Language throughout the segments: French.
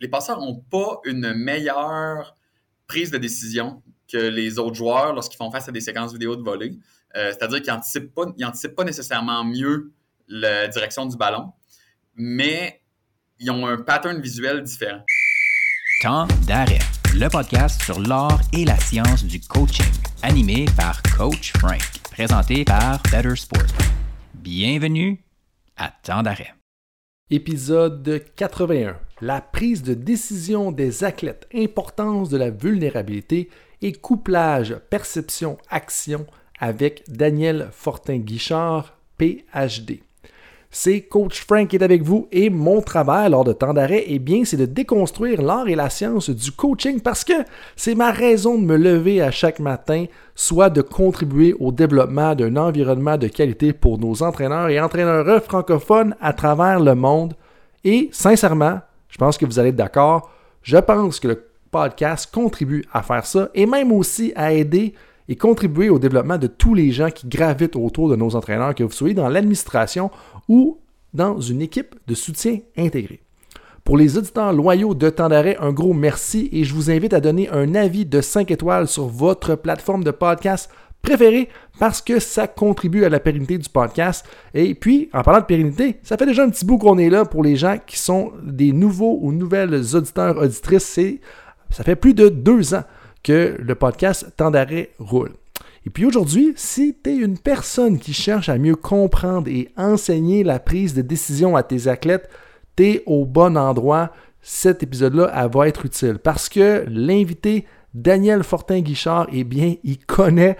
les passeurs n'ont pas une meilleure prise de décision que les autres joueurs lorsqu'ils font face à des séquences vidéo de volée. Euh, c'est-à-dire qu'ils n'anticipent pas, pas nécessairement mieux la direction du ballon, mais ils ont un pattern visuel différent. Temps d'arrêt, le podcast sur l'art et la science du coaching, animé par Coach Frank, présenté par Better Sport. Bienvenue à Temps d'arrêt. Épisode 81. La prise de décision des athlètes, importance de la vulnérabilité et couplage perception-action avec Daniel Fortin-Guichard, PhD. C'est Coach Frank qui est avec vous et mon travail lors de temps d'arrêt, eh bien, c'est de déconstruire l'art et la science du coaching parce que c'est ma raison de me lever à chaque matin, soit de contribuer au développement d'un environnement de qualité pour nos entraîneurs et entraîneurs francophones à travers le monde. Et sincèrement, je pense que vous allez être d'accord, je pense que le podcast contribue à faire ça et même aussi à aider et contribuer au développement de tous les gens qui gravitent autour de nos entraîneurs, que vous soyez dans l'administration ou dans une équipe de soutien intégrée. Pour les auditeurs loyaux de temps d'arrêt, un gros merci et je vous invite à donner un avis de 5 étoiles sur votre plateforme de podcast préférée parce que ça contribue à la pérennité du podcast. Et puis, en parlant de pérennité, ça fait déjà un petit bout qu'on est là pour les gens qui sont des nouveaux ou nouvelles auditeurs, auditrices. ça fait plus de deux ans que le podcast Temps roule. Et puis aujourd'hui, si tu es une personne qui cherche à mieux comprendre et enseigner la prise de décision à tes athlètes, tu es au bon endroit. Cet épisode-là, va être utile parce que l'invité Daniel Fortin-Guichard, eh bien, il connaît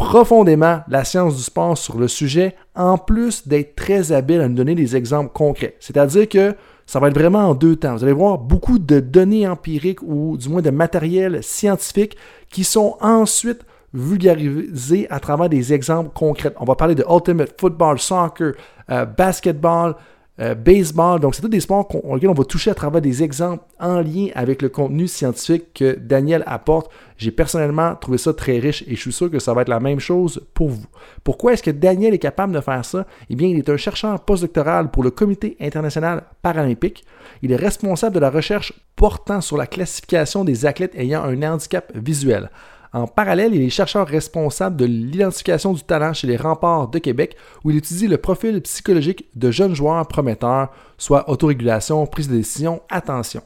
profondément la science du sport sur le sujet, en plus d'être très habile à nous donner des exemples concrets. C'est-à-dire que ça va être vraiment en deux temps. Vous allez voir beaucoup de données empiriques ou du moins de matériel scientifique qui sont ensuite vulgarisés à travers des exemples concrets. On va parler de Ultimate Football, Soccer, euh, Basketball, euh, baseball. Donc, c'est tous des sports auxquels on va toucher à travers des exemples en lien avec le contenu scientifique que Daniel apporte. J'ai personnellement trouvé ça très riche et je suis sûr que ça va être la même chose pour vous. Pourquoi est-ce que Daniel est capable de faire ça? Eh bien, il est un chercheur postdoctoral pour le Comité international paralympique. Il est responsable de la recherche portant sur la classification des athlètes ayant un handicap visuel. En parallèle, il est chercheur responsable de l'identification du talent chez les remparts de Québec, où il étudie le profil psychologique de jeunes joueurs prometteurs, soit autorégulation, prise de décision, attention.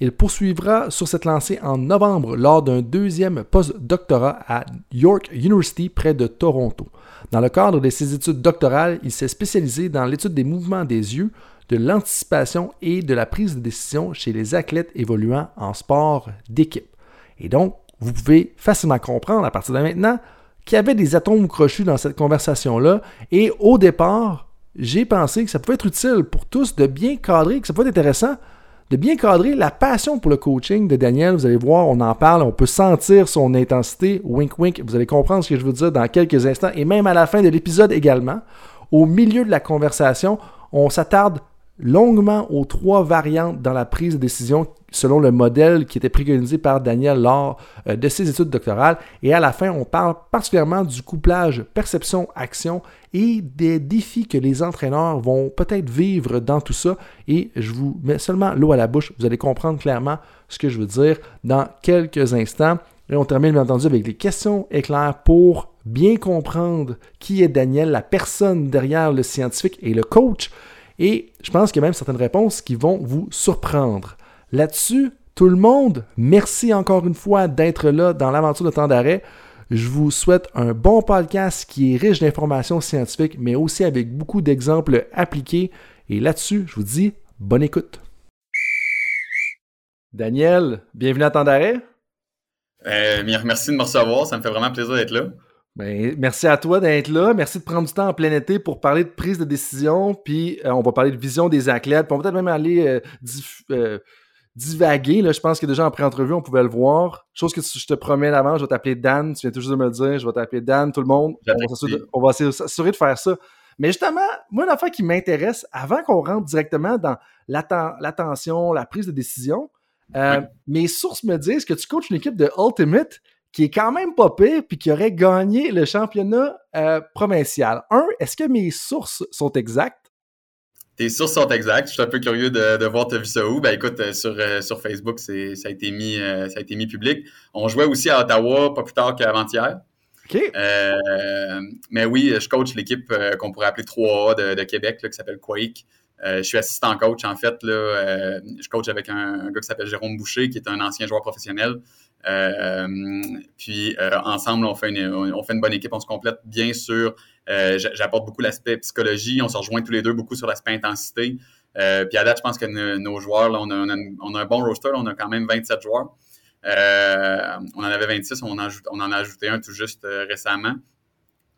Il poursuivra sur cette lancée en novembre lors d'un deuxième post-doctorat à York University près de Toronto. Dans le cadre de ses études doctorales, il s'est spécialisé dans l'étude des mouvements des yeux, de l'anticipation et de la prise de décision chez les athlètes évoluant en sport d'équipe. Et donc, vous pouvez facilement comprendre à partir de maintenant qu'il y avait des atomes crochus dans cette conversation-là. Et au départ, j'ai pensé que ça pouvait être utile pour tous de bien cadrer, que ça pouvait être intéressant de bien cadrer la passion pour le coaching de Daniel. Vous allez voir, on en parle, on peut sentir son intensité. Wink, wink. Vous allez comprendre ce que je veux dire dans quelques instants et même à la fin de l'épisode également. Au milieu de la conversation, on s'attarde longuement aux trois variantes dans la prise de décision selon le modèle qui était préconisé par Daniel lors euh, de ses études doctorales. Et à la fin, on parle particulièrement du couplage perception-action et des défis que les entraîneurs vont peut-être vivre dans tout ça. Et je vous mets seulement l'eau à la bouche. Vous allez comprendre clairement ce que je veux dire dans quelques instants. Et on termine bien entendu avec des questions éclairs pour bien comprendre qui est Daniel, la personne derrière le scientifique et le coach. Et je pense qu'il y a même certaines réponses qui vont vous surprendre. Là-dessus, tout le monde, merci encore une fois d'être là dans l'aventure de temps d'arrêt. Je vous souhaite un bon podcast qui est riche d'informations scientifiques, mais aussi avec beaucoup d'exemples appliqués. Et là-dessus, je vous dis bonne écoute. Daniel, bienvenue à temps d'arrêt. Euh, merci de me recevoir, ça me fait vraiment plaisir d'être là. Ben, merci à toi d'être là. Merci de prendre du temps en plein été pour parler de prise de décision. Puis euh, on va parler de vision des athlètes. Puis on va peut-être même aller euh, divaguer. Là. Je pense que déjà en pré-entrevue, on pouvait le voir. Chose que je te promets d'avant, je vais t'appeler Dan. Tu viens toujours de me le dire. Je vais t'appeler Dan, tout le monde. On va, s'assurer de faire ça. Mais justement, moi, une affaire qui m'intéresse, avant qu'on rentre directement dans l'attention, la prise de décision, mes sources me disent que tu coaches une équipe de Ultimate qui est quand même pas pire, puis qui aurait gagné le championnat euh, provincial. Un, est-ce que mes sources sont exactes? Tes sources sont exactes. Je suis un peu curieux de, voir tu as vu ça où? Ben écoute, euh, sur, euh, sur Facebook, ça a été mis ça a été mis public. On jouait aussi à Ottawa pas plus tard qu'avant-hier. OK. mais oui, je coach l'équipe qu'on pourrait appeler 3A de, Québec, qui s'appelle Quake. Je suis assistant coach, en fait. Là, je coach avec un, gars qui s'appelle Jérôme Boucher, qui est un ancien joueur professionnel. puis ensemble, on fait, une, on fait une bonne équipe, on se complète bien sûr euh, j'apporte beaucoup l'aspect psychologie. On se rejoint tous les deux beaucoup sur l'aspect intensité. Euh, puis à date, je pense que nos, joueurs, on, a, un bon roster. on a quand même 27 joueurs. Euh, on en avait 26, on en, a ajouté un tout juste récemment.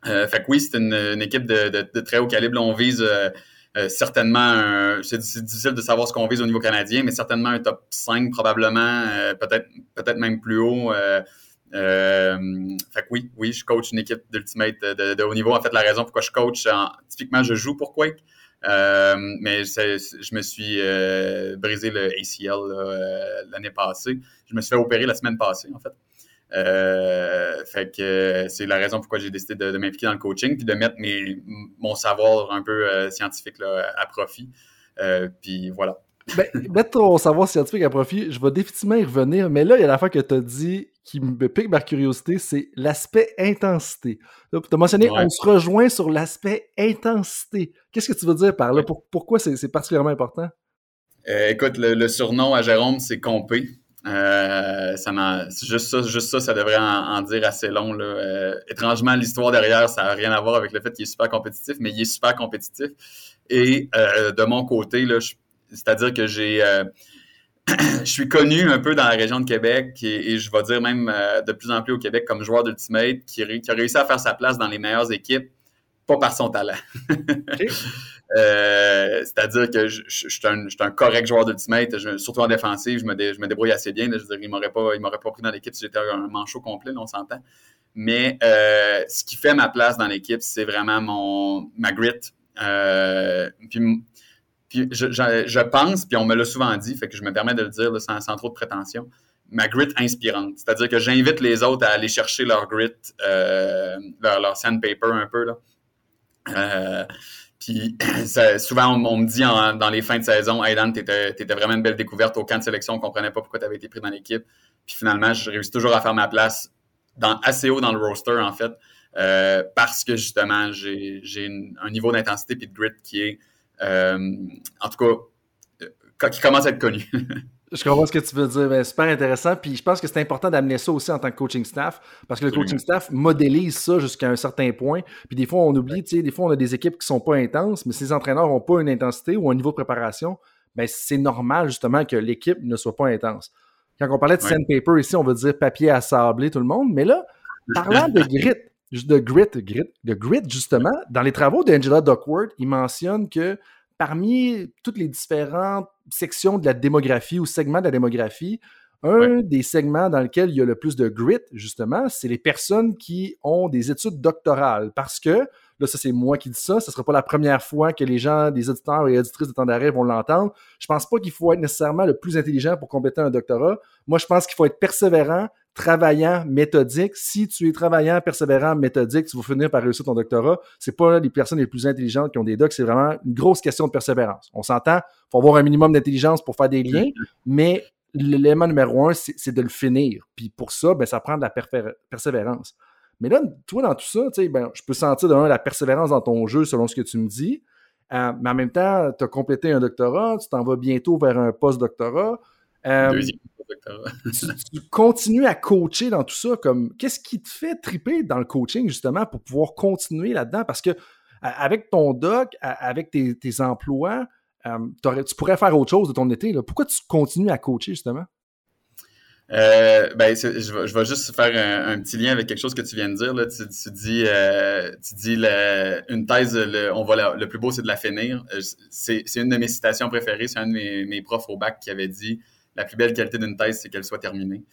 fait que oui, c'est une, équipe de, très haut calibre. on vise certainement, c'est difficile de savoir ce qu'on vise au niveau canadien, mais certainement un top 5 probablement, peut-être peut-être même plus haut. Euh, fait que oui, oui, je coach une équipe d'Ultimate de, haut niveau. En fait, la raison pourquoi je coach, typiquement, je joue pour Quake. Euh, mais je me suis euh, brisé le ACL euh, l'année passée. Je me suis fait opérer la semaine passée, en fait. Fait que c'est la raison pourquoi j'ai décidé de, m'impliquer dans le coaching puis de mettre mes, mon savoir un peu scientifique à profit. puis voilà. Ben, mettre ton savoir scientifique à profit, je vais définitivement y revenir, mais là, il y a la fois que tu as dit qui me pique ma curiosité, c'est l'aspect intensité. Tu as mentionné, on se rejoint sur l'aspect intensité. Qu'est-ce que tu veux dire par là? pourquoi c'est particulièrement important? Euh, écoute, le, surnom à Jérôme, c'est Compé. Euh, ça juste ça, juste ça, ça devrait en, dire assez long. Euh, étrangement, l'histoire derrière, ça n'a rien à voir avec le fait qu'il est super compétitif, mais il est super compétitif. Et de mon côté, c'est-à-dire que j'ai je suis connu un peu dans la région de Québec et, je vais dire même euh, de plus en plus au Québec comme joueur d'Ultimate qui, a réussi à faire sa place dans les meilleures équipes, pas par son talent. Euh, c'est-à-dire que je, suis un, correct joueur d'Ultimate, surtout en défensive, je me, débrouille assez bien. je veux dire, il ne m'aurait pas, pas pris dans l'équipe si j'étais un manchot complet, on s'entend. Mais euh, ce qui fait ma place dans l'équipe, c'est vraiment mon, ma grit. puis puis je, pense, puis on me l'a souvent dit, fait que je me permets de le dire sans, trop de prétention, ma grit inspirante. C'est-à-dire que j'invite les autres à aller chercher leur grit, euh, leur, sandpaper un peu. Là. Euh, puis souvent, on, me dit dans les fins de saison, Hey Dan, t'étais, vraiment une belle découverte au camp de sélection, on comprenait pas pourquoi tu avais été pris dans l'équipe. Puis finalement, je réussis toujours à faire ma place assez haut dans le roster, en fait, euh, parce que justement, j'ai, un niveau d'intensité et de grit qui est euh, en tout cas, qui commence à être connu. Je comprends ce que tu veux dire. Super intéressant. Puis je pense que c'est important d'amener ça aussi en tant que coaching staff parce que le coaching staff modélise ça jusqu'à un certain point. Puis des fois, on oublie, tu sais, des fois, on a des équipes qui sont pas intenses, mais si les entraîneurs n'ont pas une intensité ou un niveau de préparation, ben, c'est normal justement que l'équipe ne soit pas intense. Quand on parlait de sandpaper ici, on veut dire papier à sabler tout le monde. Mais là, parlant de grit, de grit, grit, de grit, justement, dans les travaux d'Angela Duckworth, il mentionne que parmi toutes les différentes sections de la démographie ou segments de la démographie, un des segments dans lequel il y a le plus de grit, justement, c'est les personnes qui ont des études doctorales. Parce que, là, ça c'est moi qui dis ça, ce ne sera pas la première fois que les gens, des auditeurs et auditrices de temps d'arrêt vont l'entendre. Je pense pas qu'il faut être nécessairement le plus intelligent pour compléter un doctorat. Moi, je pense qu'il faut être persévérant, travaillant, méthodique. Si tu es travaillant, persévérant, méthodique, tu vas finir par réussir ton doctorat. C'est pas les personnes les plus intelligentes qui ont des docs, c'est vraiment une grosse question de persévérance. On s'entend, faut avoir un minimum d'intelligence pour faire des liens, mais l'élément numéro un, c'est de le finir. Puis pour ça, ben, ça prend de la persévérance. Mais là, toi, dans tout ça, ben, je peux sentir de la persévérance dans ton jeu selon ce que tu me dis. Euh, mais en même temps, tu as complété un doctorat, tu t'en vas bientôt vers un post-doctorat. Euh, Deuxième tu, continues à coacher dans tout ça. Comme qu'est-ce qui te fait triper dans le coaching justement pour pouvoir continuer là-dedans? Parce que avec ton doc, avec tes, emplois, euh, tu pourrais faire autre chose de ton été. Pourquoi tu continues à coacher justement? Euh, ben, je, vais, juste faire un, petit lien avec quelque chose que tu viens de dire. Là. Tu, dis, euh, tu dis une thèse, le, on va le plus beau, c'est de la finir. C'est une de mes citations préférées. C'est un de mes, mes, profs au bac qui avait dit la plus belle qualité d'une thèse, c'est qu'elle soit terminée.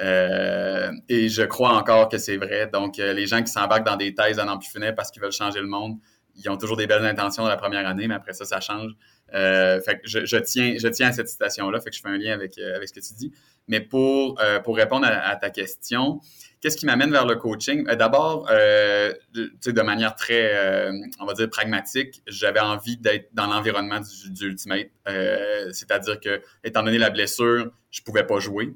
Euh, et je crois encore que c'est vrai. Donc, euh, les gens qui s'embarquent dans des thèses à n'en parce qu'ils veulent changer le monde, ils ont toujours des belles intentions dans la première année, mais après ça, ça change. Euh, fait que je, tiens, je tiens à cette citation-là, fait que je fais un lien avec, euh, avec ce que tu dis. Mais pour, euh, pour répondre à, ta question, qu'est-ce qui m'amène vers le coaching? D'abord, de manière très, on va dire, pragmatique, j'avais envie d'être dans l'environnement du, du, Ultimate. C'est-à-dire que, étant donné la blessure, je pouvais pas jouer.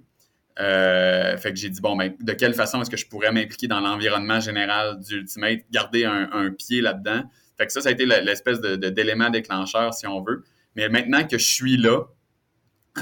fait que j'ai dit, bon, ben, de quelle façon est-ce que je pourrais m'impliquer dans l'environnement général du Ultimate, garder un pied là-dedans? Fait que ça, ça a été l'espèce d'élément déclencheur, si on veut. Mais maintenant que je suis là,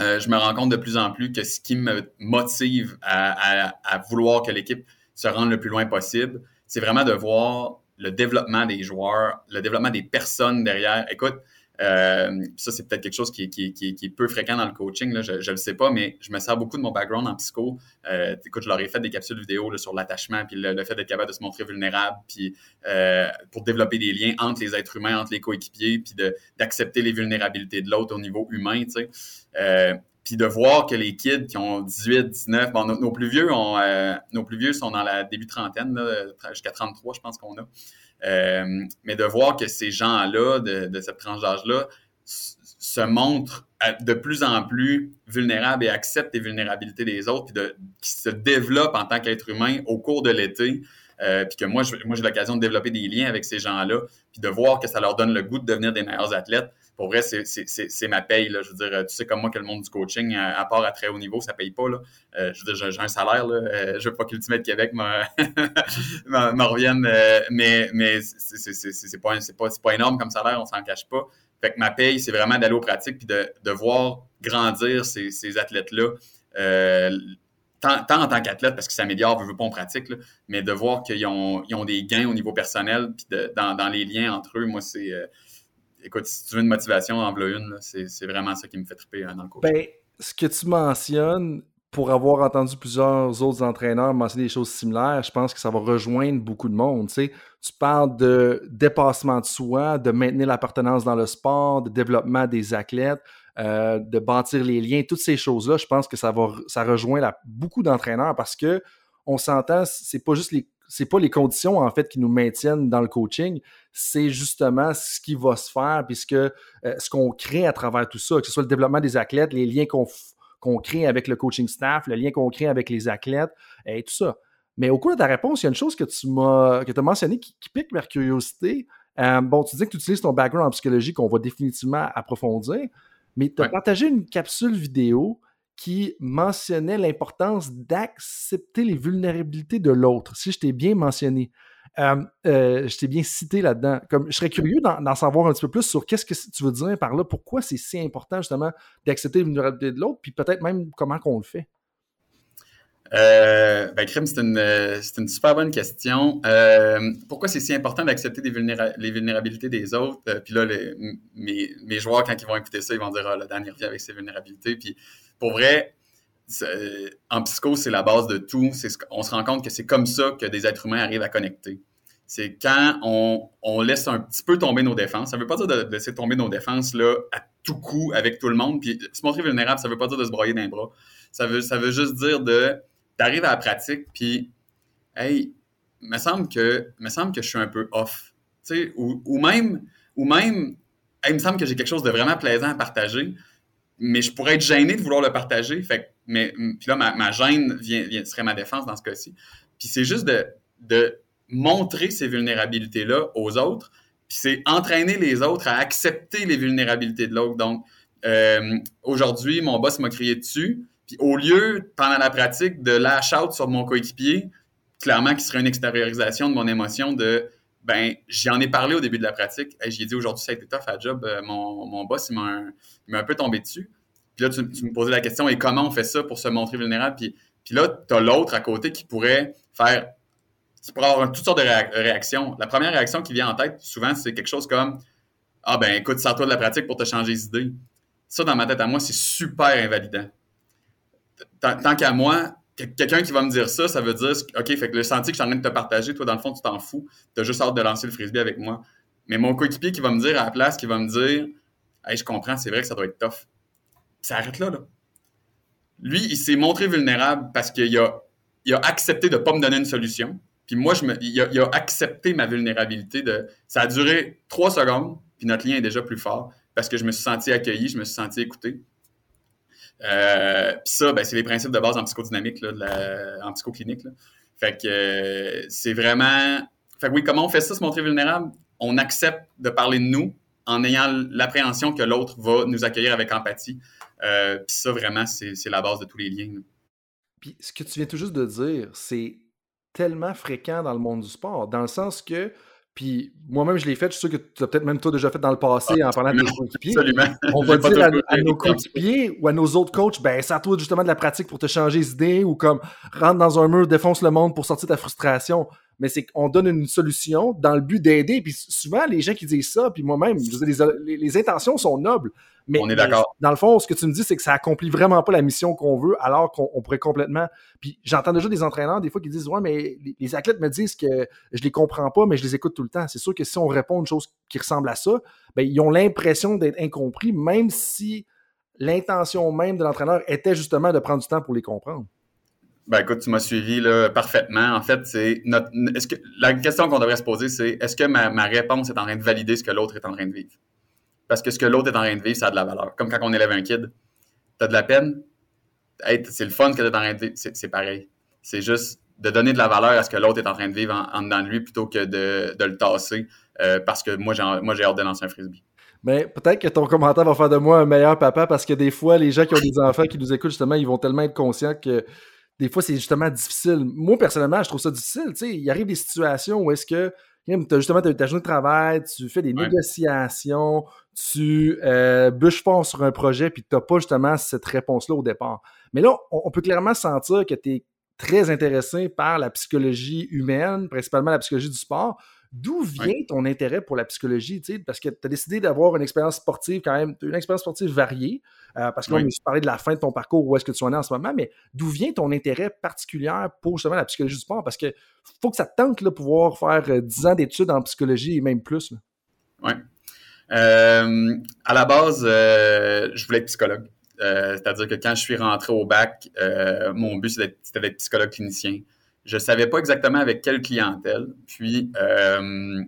euh, je me rends compte de plus en plus que ce qui me motive à vouloir que l'équipe se rende le plus loin possible, c'est vraiment de voir le développement des joueurs, le développement des personnes derrière. Écoute, euh, ça, c'est peut-être quelque chose qui, est peu fréquent dans le coaching, là, je ne le sais pas, mais je me sers beaucoup de mon background en psycho. Euh, écoute, je leur ai fait des capsules vidéo sur l'attachement, puis le, fait d'être capable de se montrer vulnérable, puis euh, pour développer des liens entre les êtres humains, entre les coéquipiers, puis d'accepter les vulnérabilités de l'autre au niveau humain, tu sais. puis de voir que les kids qui ont 18, 19, bon, nos, plus vieux ont, nos plus vieux sont dans la début trentaine, jusqu'à 33, je pense qu'on a. Euh, mais de voir que ces gens-là, de, cette tranche d'âge-là, se montrent de plus en plus vulnérables et acceptent les vulnérabilités des autres, puis de, qui se développent en tant qu'être humain au cours de l'été, euh, puis que moi, moi j'ai l'occasion de développer des liens avec ces gens-là, puis de voir que ça leur donne le goût de devenir des meilleurs athlètes pour vrai, c'est ma paye. Là. Je veux dire, tu sais comme moi que le monde du coaching, à, part à très haut niveau, ça paye pas. Là. Euh, je veux dire, j'ai un salaire. Là. Euh, je veux pas qu'Ultimate Québec me, revienne, euh, mais, mais c'est pas, pas, pas énorme comme salaire, on s'en cache pas. Fait que ma paye, c'est vraiment d'aller aux pratiques puis de, de voir grandir ces, ces athlètes-là. Tant, tant, en tant qu'athlète, parce que ça améliore, veut pas en pratique, mais de voir qu'ils ont, ils ont des gains au niveau personnel, puis dans, dans, les liens entre eux, moi, c'est écoute, si tu veux une motivation, en veux une. C'est vraiment ça qui me fait triper hein, dans le coach. Ben, ce que tu mentionnes, pour avoir entendu plusieurs autres entraîneurs mentionner des choses similaires, je pense que ça va rejoindre beaucoup de monde. Tu, tu parles de dépassement de soi, de maintenir l'appartenance dans le sport, de développement des athlètes, euh, de bâtir les liens, toutes ces choses-là. Je pense que ça va ça rejoint beaucoup d'entraîneurs parce que on s'entend, c'est pas juste les c'est pas les conditions en fait qui nous maintiennent dans le coaching, c'est justement ce qui va se faire puisque euh, ce qu'on crée à travers tout ça, que ce soit le développement des athlètes, les liens qu'on crée avec le coaching staff, le lien qu'on crée avec les athlètes et tout ça. Mais au cours de ta réponse, il y a une chose que tu m'as que as mentionné qui, pique ma curiosité. Euh, bon, tu dis que tu utilises ton background en psychologie qu'on va définitivement approfondir, mais tu as partagé une capsule vidéo qui mentionnait l'importance d'accepter les vulnérabilités de l'autre, si je t'ai bien mentionné. Euh, euh, je t'ai bien cité là-dedans. Comme, je serais curieux d'en savoir un petit peu plus sur qu'est-ce que tu veux dire par là, pourquoi c'est si important justement d'accepter les vulnérabilités de l'autre, puis peut-être même comment qu'on le fait? Euh, ben, Crème, c'est une, une, super bonne question. pourquoi c'est si important d'accepter les vulnérabilités des autres? puis là, mes, mes, joueurs, quand ils vont écouter ça, ils vont dire Ah, le dernier revient avec ses vulnérabilités. Puis pour vrai, en psycho, c'est la base de tout. On se rend compte que c'est comme ça que des êtres humains arrivent à connecter. C'est quand on, laisse un petit peu tomber nos défenses. Ça ne veut pas dire de, laisser tomber nos défenses là, à tout coup avec tout le monde. Puis se montrer vulnérable, ça ne veut pas dire de se broyer d'un bras. Ça veut, ça veut juste dire de d'arriver à la pratique, puis hey, me semble que me semble que je suis un peu off. Ou, ou même, ou même il me semble que j'ai quelque chose de vraiment plaisant à partager mais je pourrais être gêné de vouloir le partager. Fait mais puis là, ma, gêne serait ma défense dans ce cas-ci. Puis c'est juste de, montrer ces vulnérabilités-là aux autres, puis c'est entraîner les autres à accepter les vulnérabilités de l'autre. Donc, euh, aujourd'hui, mon boss m'a crié dessus, puis au lieu, pendant la pratique, de lash out sur mon coéquipier, clairement qui serait une extériorisation de mon émotion de ben j'en ai parlé au début de la pratique. et J'ai dit aujourd'hui, ça a été tough à job. Euh, mon, mon boss, il m'a un, peu tombé dessus. Puis là, tu, me posais la question, et comment on fait ça pour se montrer vulnérable? Puis, puis là, tu as l'autre à côté qui pourrait faire, qui pourrait avoir toutes sortes de réactions. La première réaction qui vient en tête, souvent, c'est quelque chose comme Ah ben écoute, sors-toi de la pratique pour te changer les idées. Ça, dans ma tête à moi, c'est super invalidant. Tant qu'à moi, quelqu'un qui va me dire ça, ça veut dire, OK, fait que le sentier que je suis en train de te partager, toi, dans le fond, tu t'en fous. Tu as juste hâte de lancer le frisbee avec moi. Mais mon coéquipier qui va me dire à la place, qui va me dire, hey, je comprends, c'est vrai que ça doit être tough. Ça arrête là, là. Lui, il s'est montré vulnérable parce qu'il a, accepté de ne pas me donner une solution. Puis moi, je me, il, a, accepté ma vulnérabilité. Ça a duré trois secondes, puis notre lien est déjà plus fort parce que je me suis senti accueilli, je me suis senti écouté. Euh, puis ça, ben, c'est les principes de base en psychodynamique, là, en psychoclinique. Fait que euh, c'est vraiment. Fait que oui, comment on fait ça, se montrer vulnérable? On accepte de parler de nous en ayant l'appréhension que l'autre va nous accueillir avec empathie. Euh, puis ça, vraiment, c'est la base de tous les liens. Puis ce que tu viens tout juste de dire, c'est tellement fréquent dans le monde du sport, dans le sens que puis moi-même, je l'ai fait. Je suis sûr que tu as peut-être même toi déjà fait dans le passé ah, en parlant de tes coéquipiers. On va dire à, nos coéquipiers ou à nos autres coachs, ben, ça toi justement de la pratique pour te changer les idées ou comme rentre dans un mur, défonce le monde pour sortir ta frustration mais c'est qu'on donne une solution dans le but d'aider. Puis souvent, les gens qui disent ça, puis moi-même, les, les, intentions sont nobles. Mais, on est d'accord. Dans le fond, ce que tu me dis, c'est que ça accomplit vraiment pas la mission qu'on veut, alors qu'on pourrait complètement. Puis j'entends déjà des entraîneurs des fois qui disent Ouais, mais les, athlètes me disent que je les comprends pas, mais je les écoute tout le temps. C'est sûr que si on répond à une chose qui ressemble à ça, ben, ils ont l'impression d'être incompris, même si l'intention même de l'entraîneur était justement de prendre du temps pour les comprendre. Ben écoute, tu m'as suivi là, parfaitement. En fait, c'est notre est-ce que la question qu'on devrait se poser, c'est est-ce que ma, ma, réponse est en train de valider ce que l'autre est en train de vivre? Parce que ce que l'autre est en train de vivre, ça a de la valeur. Comme quand on élève un kid. T'as de la peine? C'est le fun que t'es en train de vivre. C'est pareil. C'est juste de donner de la valeur à ce que l'autre est en train de vivre en, dedans de lui plutôt que de, de le tasser euh, parce que moi, j'ai moi j'ai hâte de lancer un frisbee. Mais peut-être que ton commentaire va faire de moi un meilleur papa parce que des fois, les gens qui ont des enfants qui nous écoutent, justement, ils vont tellement être conscients que des fois, c'est justement difficile. Moi, personnellement, je trouve ça difficile. Tu sais, il arrive des situations où est-ce que tu as justement ta journée de travail, tu fais des négociations, tu euh, bûches fort sur un projet, puis tu n'as pas justement cette réponse-là au départ. Mais là, on, peut clairement sentir que tu es très intéressé par la psychologie humaine, principalement la psychologie du sport. D'où vient ton intérêt pour la psychologie? Parce que tu as décidé d'avoir une expérience sportive quand même, une expérience sportive variée. Euh, parce qu'on oui. a parlé de la fin de ton parcours, où est-ce que tu en es en ce moment, mais d'où vient ton intérêt particulier pour justement la psychologie du sport? Parce que faut que ça te tente de pouvoir faire 10 euh, ans d'études en psychologie et même plus. Oui. Euh, à la base, je voulais être psychologue. C'est-à-dire que quand je suis rentré au bac, mon but c'était d'être psychologue clinicien. Je ne savais pas exactement avec quelle clientèle. Puis, euh,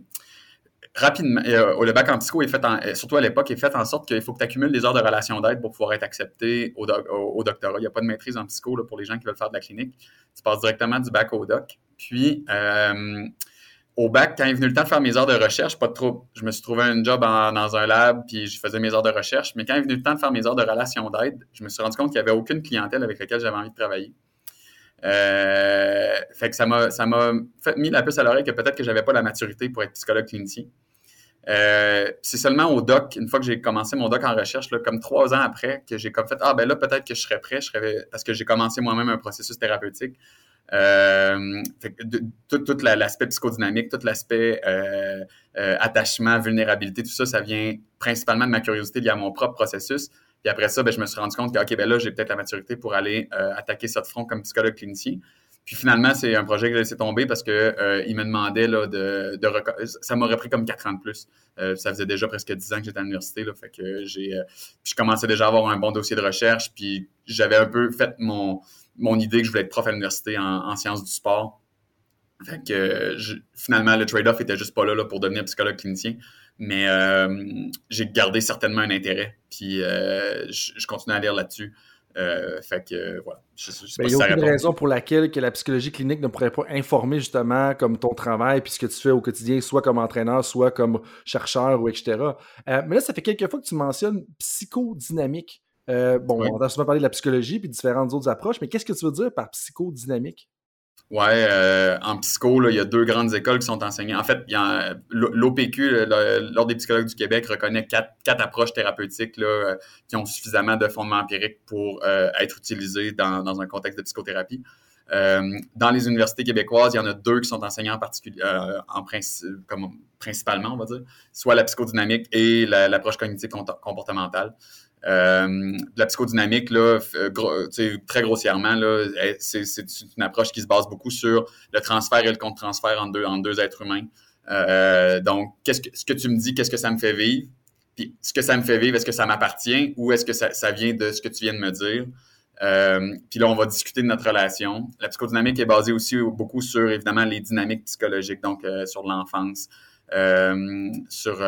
rapidement, euh, le bac en psycho est fait, euh, surtout à l'époque, est fait en sorte qu'il faut que tu accumules des heures de relation d'aide pour pouvoir être accepté au, doctorat. Il n'y a pas de maîtrise en psycho pour les gens qui veulent faire de la clinique. Tu passes directement du bac au doc. Puis, au bac, quand est venu le temps de faire mes heures de recherche, pas trop, je me suis trouvé un job dans un lab, puis je faisais mes heures de recherche. Mais quand est venu le temps de faire mes heures de relation d'aide, je me suis rendu compte qu'il n'y avait aucune clientèle avec laquelle j'avais envie de travailler. Euh, fait que ça m'a, ça m'a mis la puce à l'oreille que peut-être que j'avais pas la maturité pour être psychologue clinicien. Euh, c'est seulement au doc, une fois que j'ai commencé mon doc en recherche, là, comme trois ans après, que j'ai comme fait Ah ben là, peut-être que je serais prêt, je parce que j'ai commencé moi-même un processus thérapeutique. Euh, tout, l'aspect psychodynamique, tout l'aspect attachement, vulnérabilité, tout ça, ça vient principalement de ma curiosité liée à mon propre processus. Puis après ça, ben, je me suis rendu compte que, OK, ben là, j'ai peut-être la maturité pour aller euh, attaquer de front comme psychologue clinicien. Puis finalement, c'est un projet que j'ai laissé tomber parce que euh, me demandait là, de, de ça m'aurait pris comme quatre ans de plus. Euh, ça faisait déjà presque dix ans que j'étais à l'université. Là, fait que j'ai je commençais déjà à avoir un bon dossier de recherche. Puis j'avais un peu fait mon, mon idée que je voulais être prof à l'université en, sciences du sport. Fait que finalement, le trade-off était juste pas là, là pour devenir psychologue clinicien. Mais euh, j'ai gardé certainement un intérêt. Puis euh, je, continue à lire là-dessus. Euh, fait que voilà. il n'y a aucune raison pour laquelle que la psychologie clinique ne pourrait pas informer justement comme ton travail puis ce que tu fais au quotidien, soit comme entraîneur, soit comme chercheur ou etc. mais là, ça fait quelques fois que tu mentionnes psychodynamique. bon, on a souvent parlé de la psychologie puis différentes autres approches, mais qu'est-ce que tu veux dire par psychodynamique? Ouais, euh, en psycho, il y a deux grandes écoles qui sont enseignées. En fait, l'OPQ, l'Ordre des psychologues du Québec, reconnaît quatre, approches thérapeutiques là, euh, qui ont suffisamment de fondements empiriques pour euh, être utilisées dans, un contexte de psychothérapie. dans les universités québécoises, il y en a deux qui sont enseignées en particulier, en comme, principalement, on va dire, soit la psychodynamique et l'approche cognitive comportementale. Euh, la psychodynamique, là, très grossièrement, c'est, une approche qui se base beaucoup sur le transfert et le contre-transfert entre deux, êtres humains. Euh, donc, ce que tu me dis, qu'est-ce que ça me fait vivre? Puis, ce que ça me fait vivre, est-ce que ça m'appartient ou est-ce que ça, vient de ce que tu viens de me dire? puis là, on va discuter de notre relation. La psychodynamique est basée aussi beaucoup sur, évidemment, les dynamiques psychologiques, donc sur l'enfance, sur,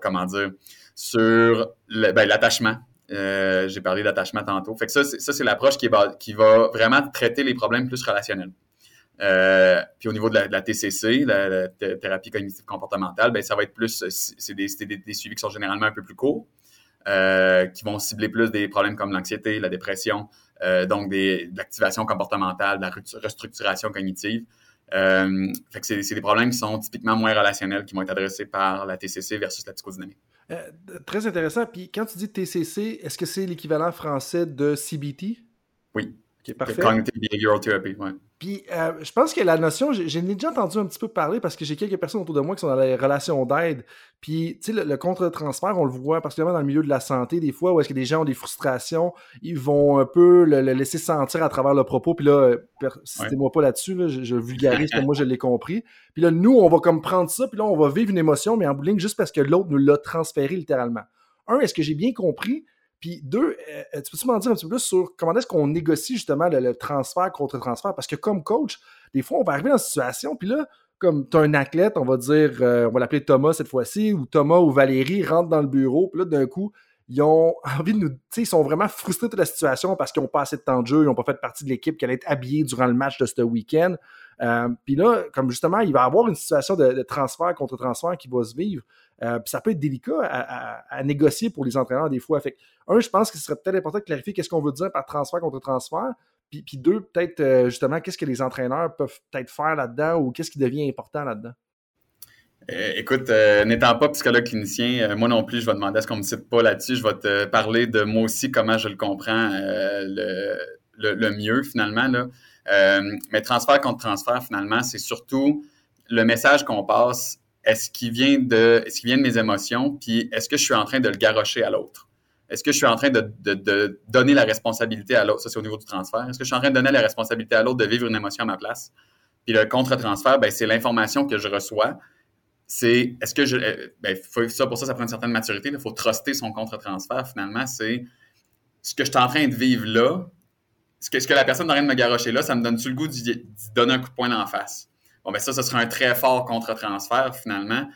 comment dire, sur ben, l'attachement. J'ai parlé d'attachement tantôt. Fait que ça, c'est l'approche qui, qui va vraiment traiter les problèmes plus relationnels. Euh, puis au niveau de la, TCC, la, thérapie cognitive comportementale, ben, ça va être plus, c'est des, suivis qui sont généralement un peu plus courts, euh, qui vont cibler plus des problèmes comme l'anxiété, la dépression, euh, donc des, de l'activation comportementale, de la restructuration cognitive. fait que c'est des problèmes qui sont typiquement moins relationnels, qui vont être adressés par la TCC versus la psychodynamique. Très intéressant. Puis quand tu dis TCC, est-ce que c'est l'équivalent français de CBT? Oui. Okay, parfait. Cognitive Behavioral Therapy, ouais. Puis, euh, je pense que la notion, j'ai déjà entendu un petit peu parler parce que j'ai quelques personnes autour de moi qui sont dans les relations d'aide. Puis, tu sais, le, contre-transfert, on le voit particulièrement dans le milieu de la santé, des fois, où est-ce que des gens ont des frustrations, ils vont un peu le, laisser sentir à travers le propos. Puis là, citez-moi pas là-dessus, je, vulgarise comme moi je l'ai compris. Puis là, nous, on va comme prendre ça, puis là, on va vivre une émotion, mais en bout juste parce que l'autre nous l'a transféré littéralement. Un, est-ce que j'ai bien compris? Puis deux, euh, euh, tu peux-tu m'en dire un petit peu plus sur comment est-ce qu'on négocie justement le, transfert contre transfert? Parce que comme coach, des fois, on va arriver dans une situation, puis là, comme tu as un athlète, on va dire, euh, on va l'appeler Thomas cette fois-ci, ou Thomas ou Valérie rentrent dans le bureau, puis là, d'un coup, ils ont envie de nous. Ils sont vraiment frustrés de la situation parce qu'ils n'ont pas assez de temps de jeu, ils n'ont pas fait partie de l'équipe qui allait être habillée durant le match de ce week-end. Puis là, comme justement, il va y avoir une situation de transfert contre transfert qui va se vivre. Euh, ça peut être délicat à, négocier pour les entraîneurs des fois. Un, je pense ce serait peut-être important de clarifier qu'est-ce qu'on veut dire par transfert contre transfert. Puis, puis deux, peut-être euh, justement, qu'est-ce que les entraîneurs peuvent peut-être faire là-dedans ou qu'est-ce qui devient important là-dedans? Euh, écoute, n'étant pas psychologue clinicien, moi non plus, je vais demander à ce qu'on ne me cite pas là-dessus. Je vais te parler de moi aussi, comment je le comprends le, mieux finalement. Mais transfert contre transfert, finalement, c'est surtout le message qu'on passe est-ce qu'il vient de, est-ce vient de mes émotions, puis est-ce que je suis en train de le garrocher à l'autre? Est-ce que je suis en train de, donner la responsabilité à l'autre? Ça, c'est au niveau du transfert. Est-ce que je suis en train de donner la responsabilité à l'autre de vivre une émotion à ma place? Puis le contre-transfert, ben, c'est l'information que je reçois. C'est, est-ce que je, eh, ben, ça, pour ça, ça prend une certaine maturité. Il faut truster son contre-transfert, finalement. C'est ce que je suis en train de vivre là, ce que, ce que la personne en train de me garrocher là, ça me donne-tu le goût d'y donner un coup de poing en face? Bon, ben ça, ce sera un très fort contre-transfert finalement.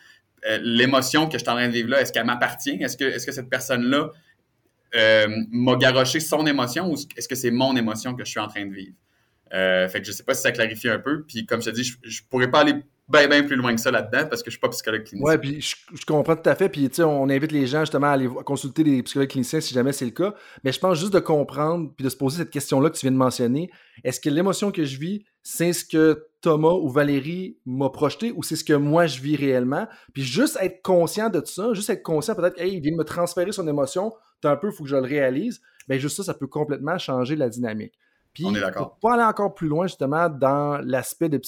Euh, l'émotion que je suis en train de vivre là, est-ce qu'elle m'appartient? Est-ce que, est-ce que cette personne-là euh, m'a garoché son émotion ou est-ce que c'est mon émotion que je suis en train de vivre? Euh, fait que je sais pas si ça clarifie un peu. Puis comme je te dis, je, je pourrais pas aller bien, bien plus loin que ça là-dedans parce que je suis pas psychologue clinicien. Ouais, puis je, comprends tout à fait. Puis, tu sais, on invite les gens justement à aller consulter des psychologues cliniciens si jamais c'est le cas. Mais je pense juste de comprendre puis de se poser cette question-là que tu viens de mentionner. Est-ce que l'émotion que je vis, c'est ce que Thomas ou Valérie m'a projeté ou c'est ce que moi je vis réellement? Puis juste être conscient de ça, juste être conscient peut-être, hey, il vient de me transférer son émotion, un peu, il faut que je le réalise. Bien, juste ça, ça peut complètement changer la dynamique. Puis, On est d'accord. Pour aller encore plus loin, justement, dans l'aspect de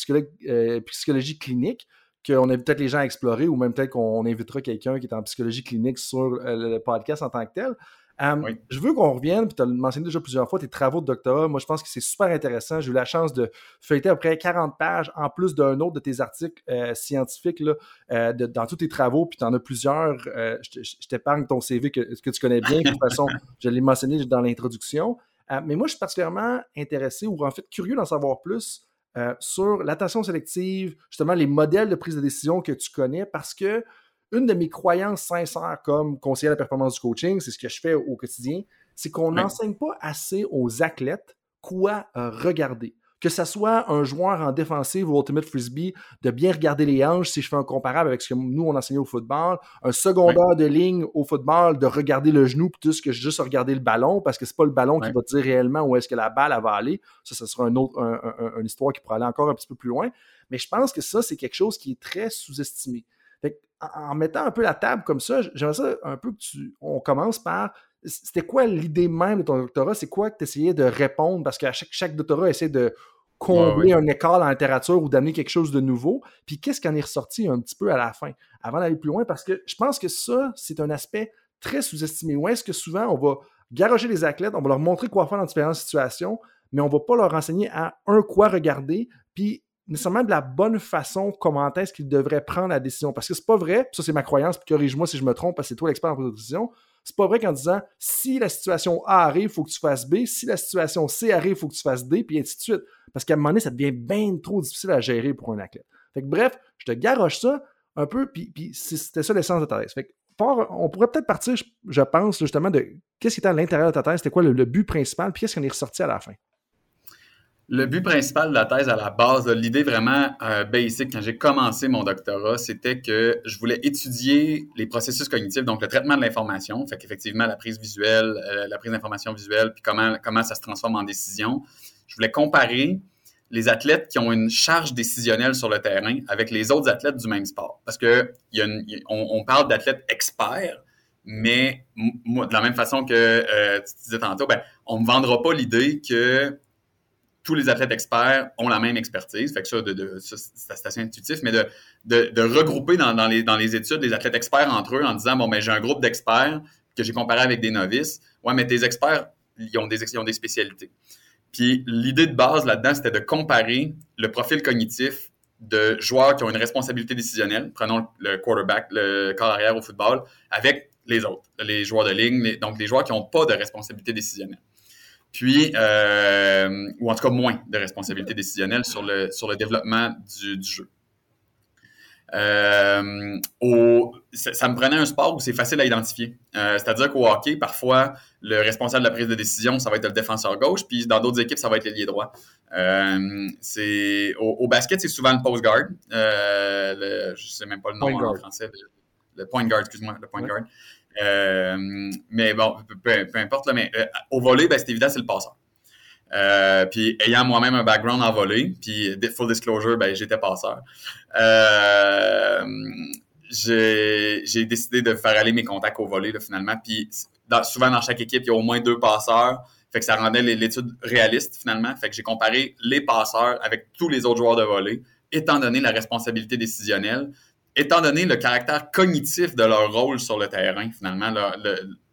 euh, psychologie clinique, qu'on a peut-être les gens à explorer, ou même peut-être qu'on invitera quelqu'un qui est en psychologie clinique sur euh, le podcast en tant que tel. Euh, je veux qu'on revienne, puis tu as mentionné déjà plusieurs fois tes travaux de doctorat. Moi, je pense que c'est super intéressant. J'ai eu la chance de feuilleter à peu près 40 pages, en plus d'un autre de tes articles scientifiques là, dans tous tes travaux, puis tu en as plusieurs. je t'épargne ton CV que, que tu connais bien. de toute façon, je l'ai mentionné dans l'introduction. Euh, mais moi, je suis particulièrement intéressé ou en fait curieux d'en savoir plus euh, sur l'attention sélective, justement les modèles de prise de décision que tu connais, parce que une de mes croyances sincères comme conseiller à la performance du coaching, c'est ce que je fais au quotidien, c'est qu'on n'enseigne pas assez aux athlètes quoi euh, regarder que ce soit un joueur en défensive ou Ultimate Frisbee, de bien regarder les hanches, si je fais un comparable avec ce que nous, on enseignait au football, un secondaire de ligne au football, de regarder le genou plutôt que juste regarder le ballon, parce que c'est pas le ballon qui va dire réellement où est-ce que la balle va aller. Ça, ce sera un autre, une histoire qui pourrait aller encore un petit peu plus loin. Mais je pense que ça, c'est quelque chose qui est très sous-estimé. En, mettant un peu la table comme ça, j'aimerais ça un peu que tu, on commence par c'était quoi l'idée même de ton doctorat? C'est quoi que tu essayais de répondre? Parce que chaque, chaque doctorat essaie de combler un écart en littérature ou d'amener quelque chose de nouveau. Puis qu'est-ce qui en est ressorti un petit peu à la fin? Avant d'aller plus loin, parce que je pense que ça, c'est un aspect très sous-estimé. Où est-ce que souvent on va garocher les athlètes, on va leur montrer quoi faire dans différentes situations, mais on ne va pas leur enseigner à un quoi regarder, puis nécessairement de la bonne façon, comment est-ce qu'ils devraient prendre la décision? Parce que c'est pas vrai, ça c'est ma croyance, puis corrige-moi si je me trompe, parce que c'est toi l'expert en prise de décision, C'est pas vrai qu'en disant si la situation A arrive, il faut que tu fasses B, si la situation C arrive, il faut que tu fasses D, puis ainsi de suite. Parce qu'à un moment donné, ça devient bien trop difficile à gérer pour un athlète. Fait que bref, je te garoche ça un peu, puis, c'était ça l'essence de ta thèse. Fait que, on pourrait peut-être partir, je pense, justement, de qu'est-ce qui était à l'intérieur de ta thèse, c'était quoi le, le, but principal, puis qu'est-ce qu'on est ressorti à la fin? Le but principal de la thèse à la base, l'idée vraiment euh, basic quand j'ai commencé mon doctorat, c'était que je voulais étudier les processus cognitifs, donc le traitement de l'information, fait qu'effectivement la prise visuelle, euh, la prise d'information visuelle, puis comment, comment ça se transforme en décision. Je voulais comparer les athlètes qui ont une charge décisionnelle sur le terrain avec les autres athlètes du même sport. Parce que on, parle d'athlètes experts, mais de la même façon que euh, tu disais tantôt, ben, on ne me vendra pas l'idée que tous les athlètes experts ont la même expertise. Fait que ça, c'est assez intuitif, mais de, regrouper dans, les, les études des athlètes experts entre eux en disant, bon, mais ben, j'ai un groupe d'experts que j'ai comparé avec des novices. Ouais, mais tes experts, ils ont des spécialités. Puis l'idée de base là-dedans, c'était de comparer le profil cognitif de joueurs qui ont une responsabilité décisionnelle, prenons le quarterback, le corps arrière au football, avec les autres, les joueurs de ligne, donc les joueurs qui n'ont pas de responsabilité décisionnelle puis, euh, ou en tout cas moins de responsabilité décisionnelle sur le, sur le développement du, jeu. Euh, ça, me prenait un sport où c'est facile à identifier. Euh, c'est-à-dire qu'au hockey, parfois, le responsable de la prise de décision, ça va être le défenseur gauche, puis dans d'autres équipes, ça va être l'ailier droit. au, basket, c'est souvent le post guard. le, je sais même pas le nom en français. Le, point guard, excuse-moi, le point guard. Euh, mais bon, peu, importe, là, mais euh, au volet, ben, c'est évident, c'est le passeur. Euh, puis ayant moi-même un background en volet, puis full disclosure, ben, j'étais passeur. j'ai décidé de faire aller mes contacts au volet finalement. Puis souvent dans chaque équipe, il y a au moins deux passeurs. Fait que ça rendait l'étude réaliste finalement. Fait que j'ai comparé les passeurs avec tous les autres joueurs de volet, étant donné la responsabilité décisionnelle étant donné le caractère cognitif de leur rôle sur le terrain, finalement,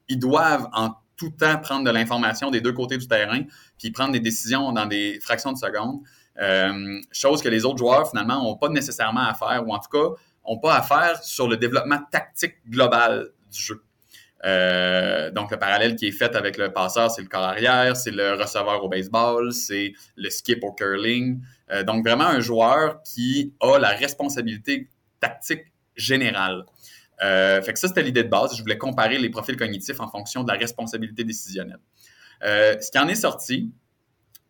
ils doivent en tout temps prendre de l'information des deux côtés du terrain, puis prendre des décisions dans des fractions de secondes. Euh, chose que les autres joueurs, finalement, n'ont pas nécessairement à faire, ou en tout cas, n'ont pas à faire sur le développement tactique global du jeu. Euh, donc, le parallèle qui est fait avec le passeur, c'est le corps arrière, c'est le receveur au baseball, c'est le skip au curling. Euh, donc, vraiment un joueur qui a la responsabilité tactique générale. Euh, fait que ça, c'était l'idée de base. Je voulais comparer les profils cognitifs en fonction de la responsabilité décisionnelle. Euh, ce qui en est sorti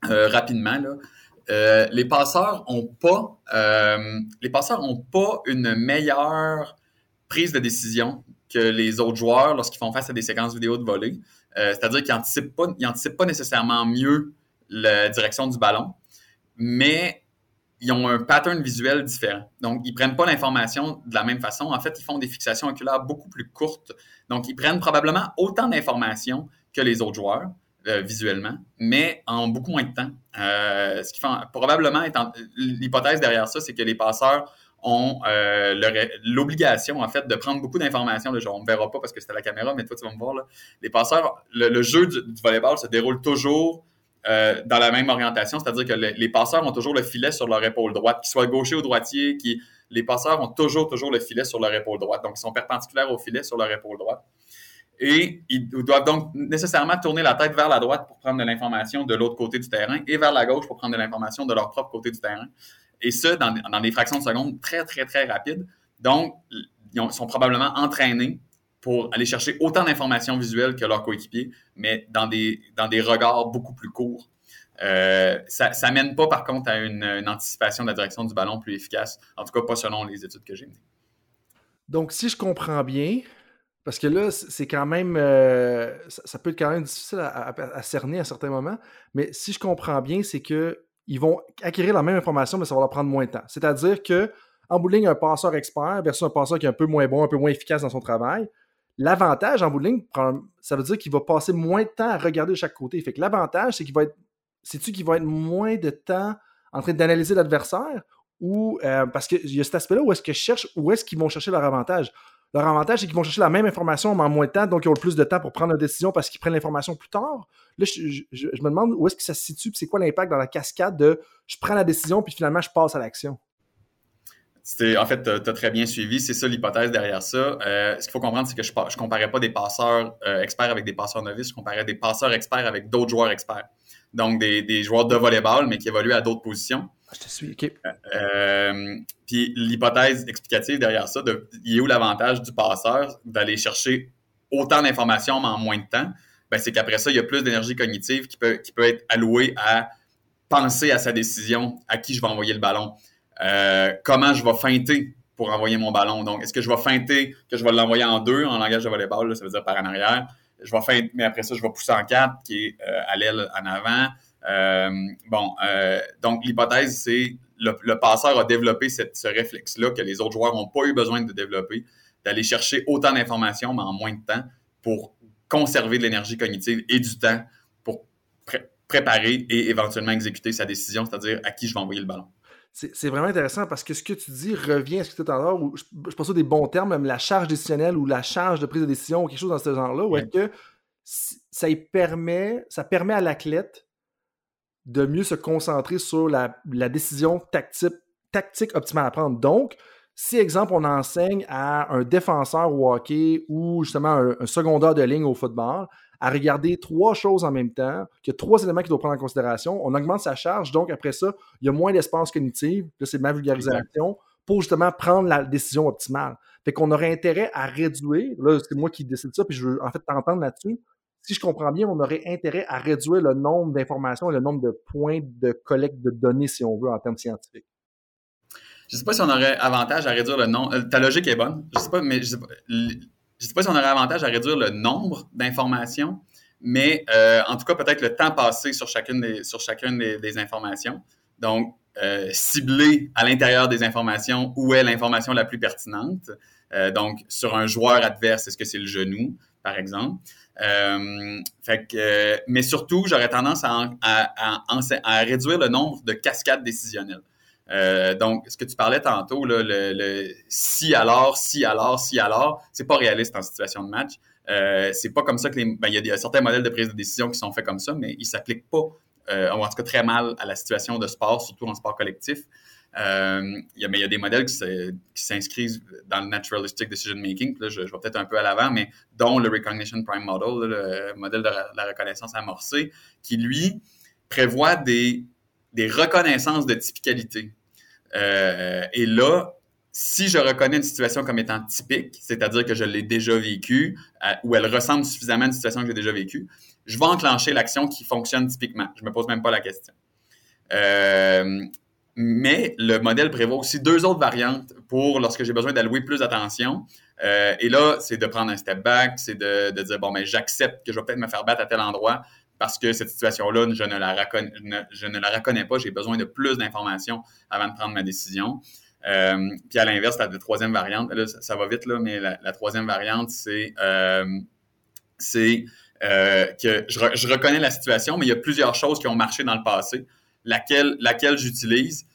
euh, rapidement, là, les passeurs ont pas, les passeurs ont pas une meilleure prise de décision que les autres joueurs lorsqu'ils font face à des séquences vidéo de volée. C'est-à-dire qu'ils n'anticipent pas, pas nécessairement mieux la direction du ballon, mais ils ont un pattern visuel différent. Donc, ils prennent pas l'information de la même façon. En fait, ils font des fixations oculaires beaucoup plus courtes. Donc, ils prennent probablement autant d'informations que les autres joueurs euh, visuellement, mais en beaucoup moins de temps. Euh, ce qui fait probablement l'hypothèse derrière ça, c'est que les passeurs ont euh, l'obligation en fait de prendre beaucoup d'informations. On ne verra pas parce que c'était la caméra, mais toi tu vas me voir. Là. Les passeurs, le, jeu du, du volleyball se déroule toujours euh, dans la même orientation, c'est-à-dire que les, passeurs ont toujours le filet sur leur épaule droite, qu'ils soient gaucher ou droitier, qui, les passeurs ont toujours, toujours le filet sur leur épaule droite. Donc, ils sont perpendiculaires au filet sur leur épaule droite. Et ils doivent donc nécessairement tourner la tête vers la droite pour prendre de l'information de l'autre côté du terrain et vers la gauche pour prendre de l'information de leur propre côté du terrain. Et dans, dans des fractions de secondes très, très, très rapides. Donc, ils sont probablement entraînés pour aller chercher autant d'informations visuelles que leurs coéquipiers, mais dans des, dans des regards beaucoup plus courts. Euh, ça ne mène pas, par contre, à une, anticipation de la direction du ballon plus efficace, en tout cas pas selon les études que j'ai menées. Donc, si je comprends bien, parce que là, c'est quand même. Euh, ça, peut être quand même difficile à, cerner à certains moments, mais si je comprends bien, c'est qu'ils vont acquérir la même information, mais ça va leur prendre moins de temps. C'est-à-dire que en bowling, un passeur expert versus un passeur qui est un peu moins bon, un peu moins efficace dans son travail, L'avantage en bout ça veut dire qu'il va passer moins de temps à regarder de chaque côté. Fait que l'avantage, c'est qu'il va être. C'est-tu qu'il va être moins de temps en train d'analyser l'adversaire ou euh, parce qu'il y a cet aspect-là où est-ce que est-ce qu'ils vont chercher leur avantage? Leur avantage, c'est qu'ils vont chercher la même information, mais en moins de temps, donc ils ont le plus de temps pour prendre une décision parce qu'ils prennent l'information plus tard. Là, je, me demande où est-ce que ça se situe, c'est quoi l'impact dans la cascade de je prends la décision, puis finalement, je passe à l'action? En fait, tu as, très bien suivi. C'est ça l'hypothèse derrière ça. ce qu'il faut comprendre, c'est que je ne comparais pas des passeurs experts avec des passeurs novices, je comparais des passeurs experts avec d'autres joueurs experts. Donc, des, des, joueurs de volleyball, mais qui évoluent à d'autres positions. Je te suis, OK. puis l'hypothèse explicative derrière ça, de, il est où l'avantage du passeur d'aller chercher autant d'informations mais en moins de temps? Ben, c'est qu'après ça, il y a plus d'énergie cognitive qui peut, qui peut être allouée à penser à sa décision, à qui je vais envoyer le ballon, euh, comment je vais feinter pour envoyer mon ballon? Donc, est-ce que je vais feinter que je vais l'envoyer en deux en langage de volleyball, ça veut dire par en arrière? Je vais feinter, mais après ça, je vais pousser en quatre, qui est euh, à l'aile en avant. Euh, bon, donc l'hypothèse, c'est le, le, passeur a développé ce réflexe-là que les autres joueurs n'ont pas eu besoin de développer, d'aller chercher autant d'informations, mais en moins de temps, pour conserver de l'énergie cognitive et du temps pour préparer et éventuellement exécuter sa décision, c'est-à-dire à qui je vais envoyer le ballon. C'est vraiment intéressant parce que ce que tu dis revient à ce que tu as où je, je pense des bons termes, même la charge décisionnelle ou la charge de prise de décision ou quelque chose dans ce genre-là, où est-ce que ça permet, ça permet à l'athlète de mieux se concentrer sur la, décision tactique, tactique optimale à prendre. Donc, si, exemple, on enseigne à un défenseur au hockey ou justement un, un secondaire de ligne au football à regarder trois choses en même temps, qu'il y a trois éléments qu'il doit prendre en considération, on augmente sa charge, donc après ça, il y a moins d'espace cognitif, là c'est ma vulgarisation, pour justement prendre la décision optimale. Fait qu'on aurait intérêt à réduire, là c'est moi qui décide ça, puis je veux en fait t'entendre là-dessus, si je comprends bien, on aurait intérêt à réduire le nombre d'informations et le nombre de points de collecte de données, si on veut, en termes scientifiques. Je ne sais pas si on aurait avantage à réduire le nombre. Euh, ta logique est bonne. Je sais pas, mais je sais pas, sais pas si on aurait avantage à réduire le nombre d'informations, mais euh, en tout cas, peut-être le temps passé sur chacune des, sur chacune des, informations. Donc, euh, cibler à l'intérieur des informations où est l'information la plus pertinente. donc, sur un joueur adverse, est-ce que c'est le genou, par exemple? mais surtout, j'aurais tendance à, à, réduire le nombre de cascades décisionnelles. Euh, donc, ce que tu parlais tantôt, le, si alors, si alors, si alors, c'est pas réaliste en situation de match. Euh, c'est pas comme ça que les. Ben, il y, a certains modèles de prise de décision qui sont faits comme ça, mais ils s'appliquent pas, euh, en tout cas très mal, à la situation de sport, surtout en sport collectif. Euh, y a, mais il y a des modèles qui, s'inscrivent dans le naturalistic decision making. Là, je vais peut-être un peu à l'avant, mais dont le recognition prime model, le modèle de la reconnaissance amorcée, qui lui prévoit des des reconnaissances de typicalité. Euh, et là, si je reconnais une situation comme étant typique, c'est-à-dire que je l'ai déjà vécue euh, ou elle ressemble suffisamment à une situation que j'ai déjà vécue, je vais enclencher l'action qui fonctionne typiquement. Je ne me pose même pas la question. Euh, mais le modèle prévoit aussi deux autres variantes pour lorsque j'ai besoin d'allouer plus d'attention. et là, c'est de prendre un step back, c'est de, de, dire, bon, mais j'accepte que je vais peut-être me faire battre à tel endroit, parce que cette situation-là, je, ne la reconnais, pas. J'ai besoin de plus d'informations avant de prendre ma décision. Euh, puis à l'inverse, la, troisième variante, là, ça, va vite, là, mais la, troisième variante, c'est euh, euh, que je, reconnais la situation, mais il y a plusieurs choses qui ont marché dans le passé, laquelle, laquelle j'utilise.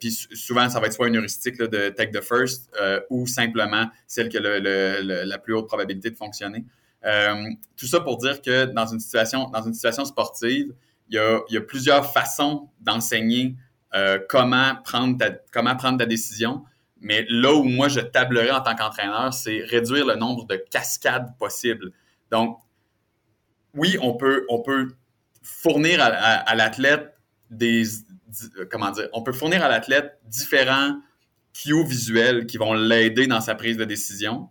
puis souvent, ça va être soit une heuristique de take the first ou simplement celle qui a la plus haute probabilité de fonctionner. Euh, tout ça pour dire que dans une situation, dans une situation sportive, il y a, plusieurs façons d'enseigner euh, comment, prendre ta, décision. Mais là où moi je tablerai en tant qu'entraîneur, c'est réduire le nombre de cascades possibles. Donc, oui, on peut, on peut fournir à, à l'athlète des, comment dire, on peut fournir à l'athlète différents cues visuels qui vont l'aider dans sa prise de décision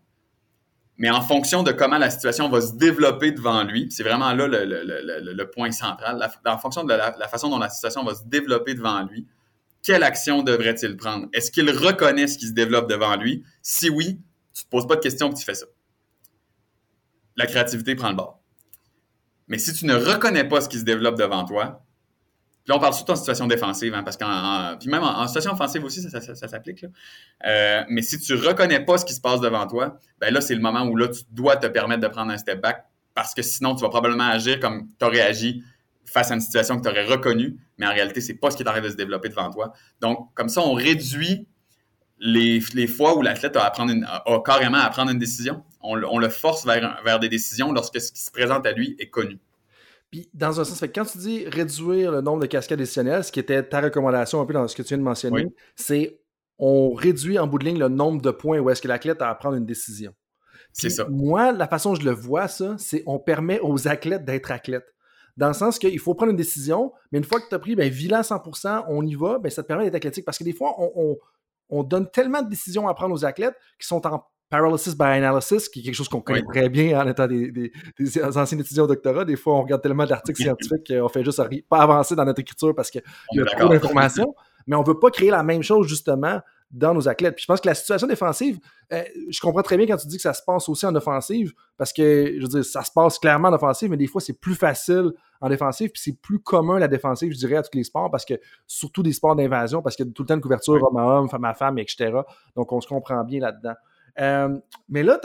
mais en fonction de comment la situation va se développer devant lui, c'est vraiment là le, point central, en fonction de la, façon dont la situation va se développer devant lui, quelle action devrait-il prendre? Est-ce qu'il reconnaît ce qui se développe devant lui? Si oui, tu ne te poses pas de questions que tu fais ça. La créativité prend le bord. Mais si tu ne reconnais pas ce qui se développe devant toi, Là, on parle surtout en situation défensive, hein, parce qu'en puis même en, situation offensive aussi, ça, s'applique. Euh, mais si tu reconnais pas ce qui se passe devant toi, ben là, c'est le moment où là, tu dois te permettre de prendre un step back, parce que sinon, tu vas probablement agir comme tu aurais agi face à une situation que tu aurais reconnue, mais en réalité, c'est pas ce qui train de se développer devant toi. Donc, comme ça, on réduit les, fois où l'athlète a, carrément à prendre une décision. On, le force vers des décisions lorsque ce qui se présente à lui est connu. Puis, dans un sens, quand tu dis réduire le nombre de cascades décisionnelles, ce qui était ta recommandation un peu dans ce que tu viens de mentionner, c'est on réduit en bout de ligne le nombre de points où est-ce que l'athlète a à prendre une décision. C'est ça. Moi, la façon dont je le vois, ça, c'est on permet aux athlètes d'être athlètes. Dans le sens qu'il faut prendre une décision, mais une fois que tu as pris, ben, vis 100%, on y va, ben, ça te permet d'être athlétique. Parce que des fois, on, on, donne tellement de décisions à prendre aux athlètes qui sont en paralysis by analysis, qui est quelque chose qu'on connaît très bien en étant des, des, anciens étudiants au doctorat. Des fois, on regarde tellement d'articles scientifiques qu'on fait juste pas avancer dans notre écriture parce qu'il y a trop d'informations. Mais on veut pas créer la même chose, justement, dans nos athlètes. Puis je pense que la situation défensive, euh, je comprends très bien quand tu dis que ça se passe aussi en offensive, parce que, je veux dire, ça se passe clairement en offensive, mais des fois, c'est plus facile en défensive, puis c'est plus commun la défensive, je dirais, à tous les sports, parce que, surtout des sports d'invasion, parce qu'il y a tout le temps une couverture homme à homme, femme à femme, etc. Donc, on se comprend bien là-dedans. Euh, mais là,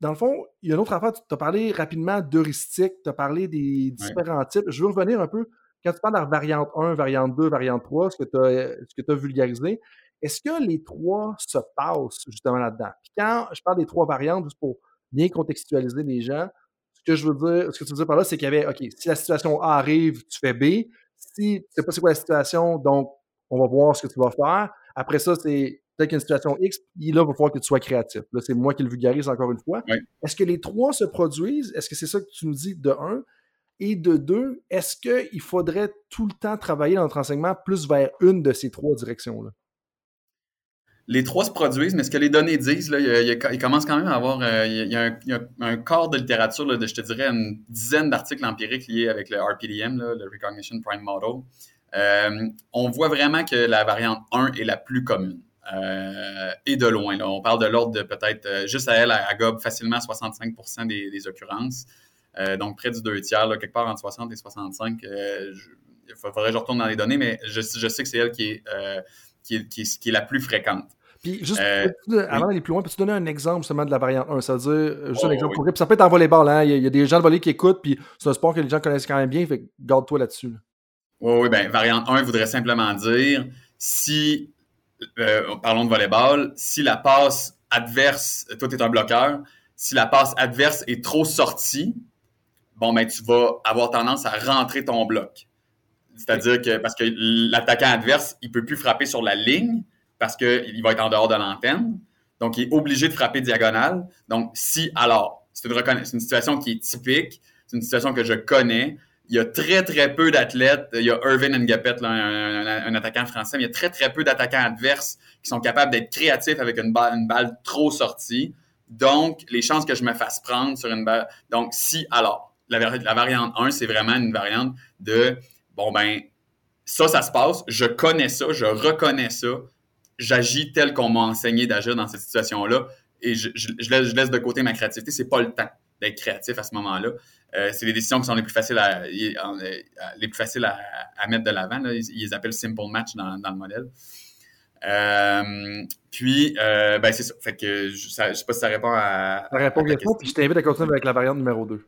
dans le fond, il y a une autre affaire, tu as parlé rapidement d'heuristique, tu as parlé des différents types. Je veux revenir un peu quand tu parles de la variante 1, variante 2, variante 3, ce que tu as, vulgarisé, est-ce que les trois se passent justement là-dedans? Puis quand je parle des trois variantes, juste pour bien contextualiser les gens, ce que je veux dire, ce que tu veux dire par là, c'est qu'il y avait, OK, si la situation A arrive, tu fais B. Si tu sais pas c'est quoi la situation, donc on va voir ce que tu vas faire. Après ça, c'est peut-être qu'une situation X, là, il va falloir que tu sois créatif. Là, c'est moi qui le vulgarise encore une fois. Est-ce que les trois se produisent? Est-ce que c'est ça que tu nous dis de un? Et de deux, est-ce qu'il faudrait tout le temps travailler dans notre enseignement plus vers une de ces trois directions-là? Les trois se produisent, mais ce que les données disent, là, il, commence quand même à avoir euh, il, y a un, corps de littérature de, je te dirais, une dizaine d'articles empiriques liés avec le RPDM, le Recognition Prime Model. Euh, on voit vraiment que la variante 1 est la plus commune. Euh, et de loin. On parle de l'ordre de peut-être, juste à elle, à gobe facilement 65 des, des occurrences. Euh, donc, près du deux tiers, quelque part entre 60 et 65. Euh, il faudrait que je retourne dans les données, mais je, sais que c'est elle qui est, euh, qui, est, qui, est, la plus fréquente. Puis, juste avant d'aller plus loin, peux-tu donner un exemple justement de la variante 1 Ça veut dire, juste un oh, exemple oui. Puis ça peut être en volleyball. Hein? Il, y a, des gens de volley qui écoutent, puis c'est un sport que les gens connaissent quand même bien, fait garde-toi là-dessus. Oui, oui, bien, variante 1 voudrait simplement dire si, parlons de volleyball, si la passe adverse, toi, tu es un bloqueur, si la passe adverse est trop sortie, bon, ben, tu vas avoir tendance à rentrer ton bloc. C'est-à-dire que, parce que l'attaquant adverse, il peut plus frapper sur la ligne parce qu'il va être en dehors de l'antenne. Donc, il est obligé de frapper diagonale. Donc, si, alors, c'est une, situation qui est typique, c'est une situation que je connais. Il y a très, très peu d'athlètes. Il y a Irvin Ngapet, un, attaquant français, mais il y a très, très peu d'attaquants adverses qui sont capables d'être créatifs avec une balle, trop sortie. Donc, les chances que je me fasse prendre sur une balle. Donc, si, alors la, variante 1, c'est vraiment une variante de bon, ben, ça, ça se passe, je connais ça, je reconnais ça, j'agis tel qu'on m'a enseigné d'agir dans cette situation-là et je, laisse, de côté ma créativité. C'est pas le temps d'être créatif à ce moment-là. Euh, c'est les décisions qui sont les plus faciles à, les plus faciles à, mettre de l'avant. Ils, les appellent simple match dans, le modèle. Euh, puis, euh, ben c'est ça. Fait que je, ne sais pas si ça répond à. Ça répond bien. Puis je t'invite à continuer avec la variante numéro 2.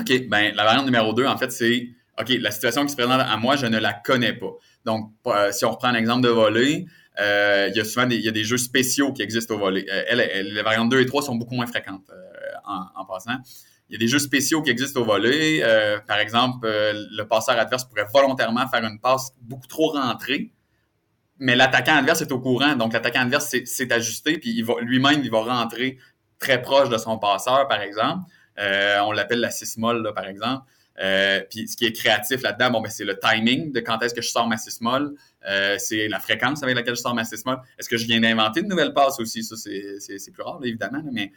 OK, ben la variante numéro 2, en fait, c'est OK, la situation qui se présente à moi, je ne la connais pas. Donc, euh, si on reprend l'exemple de voler, euh, il y a souvent des, il y a des jeux spéciaux qui existent au volet. Euh, les variantes 2 et 3 sont beaucoup moins fréquentes en, passant. Il y a des jeux spéciaux qui existent au volet. par exemple, le passeur adverse pourrait volontairement faire une passe beaucoup trop rentrée, mais l'attaquant adverse est au courant. Donc, l'attaquant adverse s'est ajusté, puis lui-même, il va rentrer très proche de son passeur, par exemple. Euh, on l'appelle la sismol, par exemple. Euh, puis ce qui est créatif là-dedans, bon, ben, c'est le timing de quand est-ce que je sors ma sismol. Euh, c'est la fréquence avec laquelle je sors ma sismol. Est-ce que je viens d'inventer de nouvelles passes aussi? Ça, c'est plus rare, évidemment. mais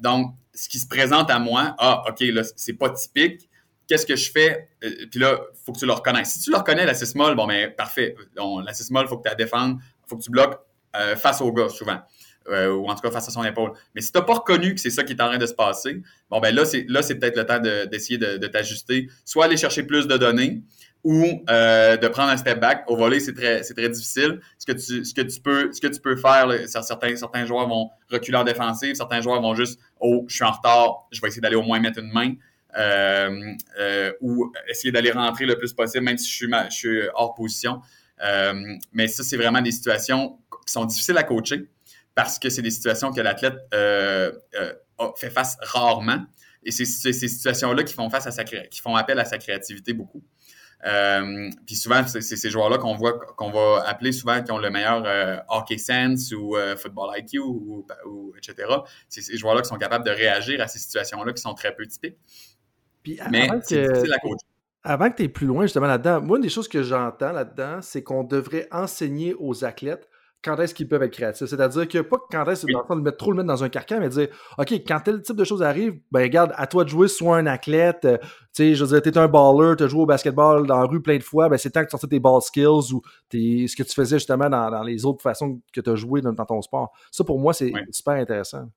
donc, ce qui se présente à moi, ah, OK, là, c'est pas typique. Qu'est-ce que je fais? puis là, il faut que tu le reconnaisses. Si tu le reconnais, la sismol, bon, ben, parfait. la sismol, il faut que tu la défendes. Il faut que tu bloques face au gars, souvent. Euh, ou en tout cas face à son épaule. Mais si tu n'as pas reconnu que c'est ça qui est en train de se passer, bon ben là, c'est là, c'est peut-être le temps d'essayer de, t'ajuster, soit aller chercher plus de données ou euh, de prendre un step back. Au volet, c'est très, c'est très difficile. Ce que tu, ce que tu peux, ce que tu peux faire, certains, certains joueurs vont reculer en défensive, certains joueurs vont juste, oh, je suis en retard, je vais essayer d'aller au moins mettre une main. Euh, ou essayer d'aller rentrer le plus possible, même si je suis, je suis hors position. mais ça, c'est vraiment des situations qui sont difficiles à coacher parce que c'est des situations que l'athlète euh, euh, fait face rarement. Et c'est ces situations-là qui font face à sa qui font appel à sa créativité beaucoup. Euh, puis souvent, c'est ces joueurs-là qu'on voit, qu'on va appeler souvent qui ont le meilleur euh, hockey sense ou euh, football IQ ou, etc. C'est ces joueurs-là qui sont capables de réagir à ces situations-là qui sont très peu typiques. Puis Mais c'est difficile à coacher. Avant que tu es plus loin justement là-dedans, moi, une des choses que j'entends là-dedans, c'est qu'on devrait enseigner aux athlètes quand est-ce qu'ils peuvent être créatifs. C'est-à-dire que pas quand est-ce oui. de mettre trop le mettre dans un carcan, mais dire OK, quand tel type de choses arrive, ben regarde, à toi de jouer, soit un athlète, euh, tu sais, je veux dire, t'es un baller, t'as joué au basketball dans la rue plein de fois, ben c'est temps que tu sortes tes ball skills ou ce que tu faisais justement dans, les autres façons que tu as joué dans, ton sport. Ça, pour moi, c'est super intéressant.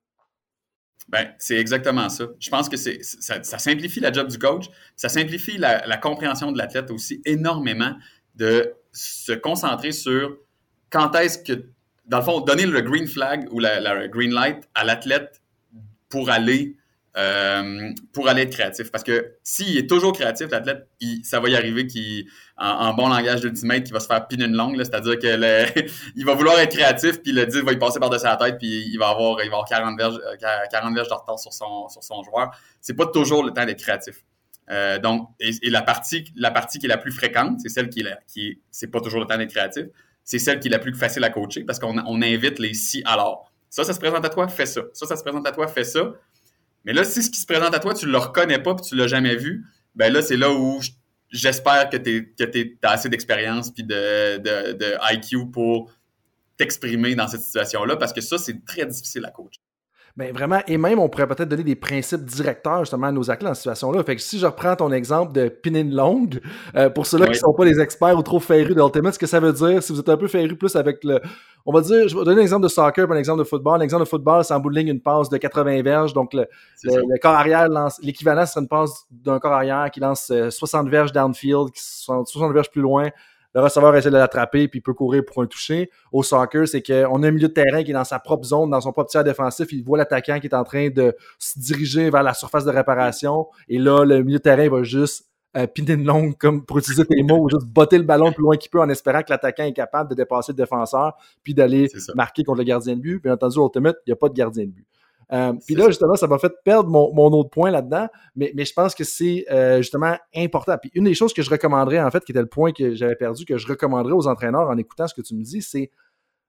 Ben, c'est exactement ça. Je pense que c'est ça, simplifie la job du coach, ça simplifie la, la compréhension de l'athlète aussi énormément de se concentrer sur quand est-ce que, dans le fond, donner le green flag ou la, green light à l'athlète pour aller euh, pour aller être créatif? Parce que s'il est toujours créatif, l'athlète, ça va y arriver qu'il, en, bon langage d'ultimate, qu'il va se faire piner une langue, c'est-à-dire qu'il va vouloir être créatif, puis le 10 va y passer par-dessus la tête, puis il va avoir, il va avoir 40 verges, 40 verges de retard sur son, sur son joueur. C'est pas toujours le temps d'être créatif. Euh, donc, et, la partie, la partie qui est la plus fréquente, c'est celle qui est, qui c'est pas toujours le temps d'être créatif c'est celle qui est la plus facile à coacher parce qu'on invite les si alors. Ça, ça se présente à toi, fais ça. Ça, ça se présente à toi, fais ça. Mais là, si ce qui se présente à toi, tu ne le reconnais pas puis tu ne l'as jamais vu, ben là, c'est là où j'espère que tu as assez d'expérience puis de, de, de IQ pour t'exprimer dans cette situation-là parce que ça, c'est très difficile à coacher. Bien, vraiment, et même, on pourrait peut-être donner des principes directeurs justement à nos athlètes dans cette situation-là. Fait que si je reprends ton exemple de pinin longue, euh, pour ceux-là qui ne sont pas des experts ou trop férus d'Ultimate, ce que ça veut dire, si vous êtes un peu férus plus avec le. On va dire, je vais donner un exemple de soccer un exemple de football. L'exemple de football, c'est en bout de ligne une passe de 80 verges. Donc, le, le, corps arrière lance. L'équivalent, serait une passe d'un corps arrière qui lance 60 euh, verges downfield, qui sont 60 verges plus loin le receveur essaie de l'attraper puis il peut courir pour un toucher. Au soccer, c'est qu'on a un milieu de terrain qui est dans sa propre zone, dans son propre tiers défensif. Il voit l'attaquant qui est en train de se diriger vers la surface de réparation. Et là, le milieu de terrain va juste euh, piner une longue, comme pour utiliser tes mots, juste botter le ballon plus loin qu'il peut en espérant que l'attaquant est capable de dépasser le défenseur puis d'aller marquer contre le gardien de but. Bien entendu, Ultimate, il n'y a pas de gardien de but. Euh, puis là, justement, ça m'a fait perdre mon, autre point là-dedans, mais, je pense que c'est euh, justement important. Puis une des choses que je recommanderais, en fait, qui était le point que j'avais perdu, que je recommanderais aux entraîneurs en écoutant ce que tu me dis, c'est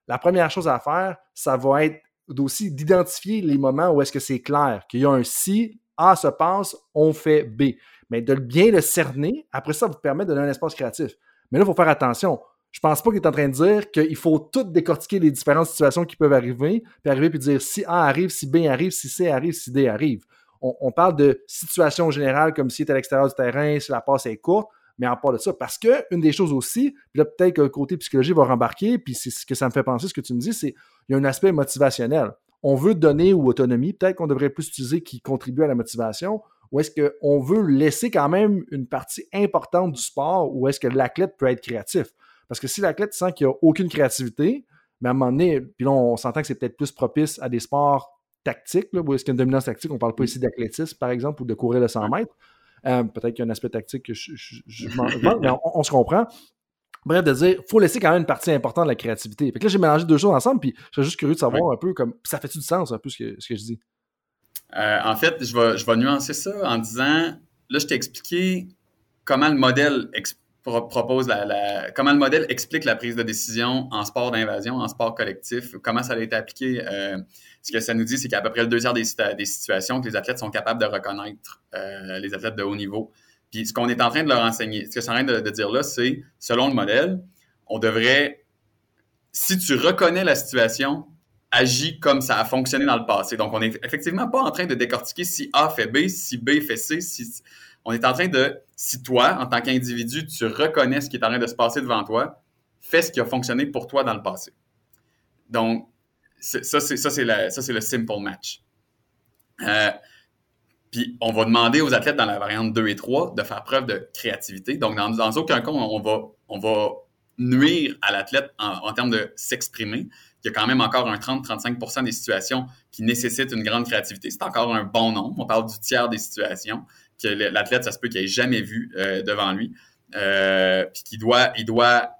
la première chose à faire, ça va être aussi d'identifier les moments où est-ce que c'est clair, qu'il y a un si, A se passe, on fait B. Mais de bien le cerner, après ça, vous permet de donner un espace créatif. Mais là, il faut faire attention je pense pas qu'il est en train de dire qu'il faut tout décortiquer les différentes situations qui peuvent arriver, puis arriver puis dire si A arrive, si B arrive, si C arrive, si D arrive. On, parle de situation générale comme s'il est à l'extérieur du terrain, si la passe est courte, mais en part de ça. Parce que une des choses aussi, puis là peut-être que le côté psychologie va rembarquer, puis c'est ce que ça me fait penser, ce que tu me dis, c'est il y a un aspect motivationnel. On veut donner ou autonomie, peut-être qu'on devrait plus utiliser qui contribue à la motivation, ou est-ce qu'on veut laisser quand même une partie importante du sport où est-ce que l'athlète peut être créatif? Parce que si l'athlète sent qu'il n'y a aucune créativité, mais à un moment donné, puis là, on s'entend que c'est peut-être plus propice à des sports tactiques, là, où est-ce qu'il y a une dominance tactique, on ne parle pas ici d'athlétisme, par exemple, ou de courir le 100 mètres. Euh, peut-être qu'il y a un aspect tactique que je, je, mais on, se comprend. Bref, de dire, il faut laisser quand même une partie importante de la créativité. Fait que là, j'ai mélangé deux choses ensemble, puis je suis juste curieux de savoir un peu comme. Ça fait-tu du sens, un peu, ce que, ce que je dis? Euh, en fait, je vais, je vais nuancer ça en disant, là, je t'ai expliqué comment le modèle propose la, comment le modèle explique la prise de décision en sport d'invasion, en sport collectif, comment ça a été appliqué? Euh, ce que ça nous dit, c'est qu'à peu près le deux tiers des, situations que les athlètes sont capables de reconnaître, euh, les athlètes de haut niveau. Puis ce qu'on est en train de leur enseigner, ce que c'est en train de, dire là, c'est, selon le modèle, on devrait, si tu reconnais la situation, agis comme ça a fonctionné dans le passé. Donc, on n'est effectivement pas en train de décortiquer si A fait B, si B fait C, si on est en train de, si toi, en tant qu'individu, tu reconnais ce qui est en train de se passer devant toi, fais ce qui a fonctionné pour toi dans le passé. Donc, ça, c'est, le simple match. Euh, puis, on va demander aux athlètes dans la variante 2 et 3 de faire preuve de créativité. Donc, dans, aucun cas, on va, on va nuire à l'athlète en, termes de s'exprimer. Il y a quand même encore un 30-35% des situations qui nécessitent une grande créativité. C'est encore un bon nombre. On parle du tiers des situations que l'athlète, ça se peut qu'il n'ait jamais vu euh, devant lui, euh, puis qu'il doit, il doit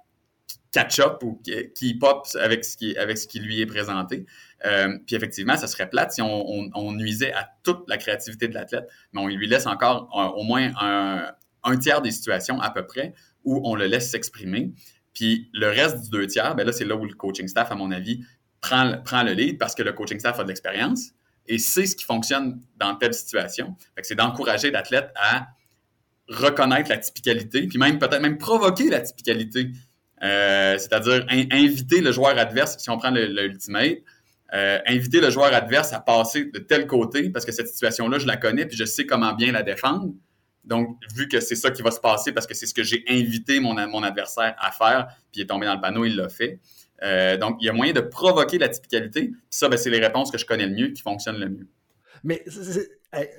catch up ou qu'il pop avec ce qui, avec ce qui lui est présenté. Euh, puis effectivement, ça serait plate si on, nuisait à toute la créativité de l'athlète, mais on lui laisse encore au moins un tiers des situations à peu près où on le laisse s'exprimer. Puis le reste du deux tiers, ben là, c'est là où le coaching staff, à mon avis, prend, prend le lead parce que le coaching staff a de l'expérience et sait ce qui fonctionne dans telle situation. c'est d'encourager l'athlète à reconnaître la typicalité, puis même peut-être même provoquer la typicalité. Euh, c'est-à-dire inviter le joueur adverse, si on prend l'ultimate, euh, inviter le joueur adverse à passer de tel côté, parce que cette situation-là, je la connais, puis je sais comment bien la défendre. Donc, vu que c'est ça qui va se passer, parce que c'est ce que j'ai invité mon, mon adversaire à faire, puis il est tombé dans le panneau, il l'a fait. Euh, donc, il y a moyen de provoquer la typicalité. Puis ça, ben, c'est les réponses que je connais le mieux, qui fonctionnent le mieux. Mais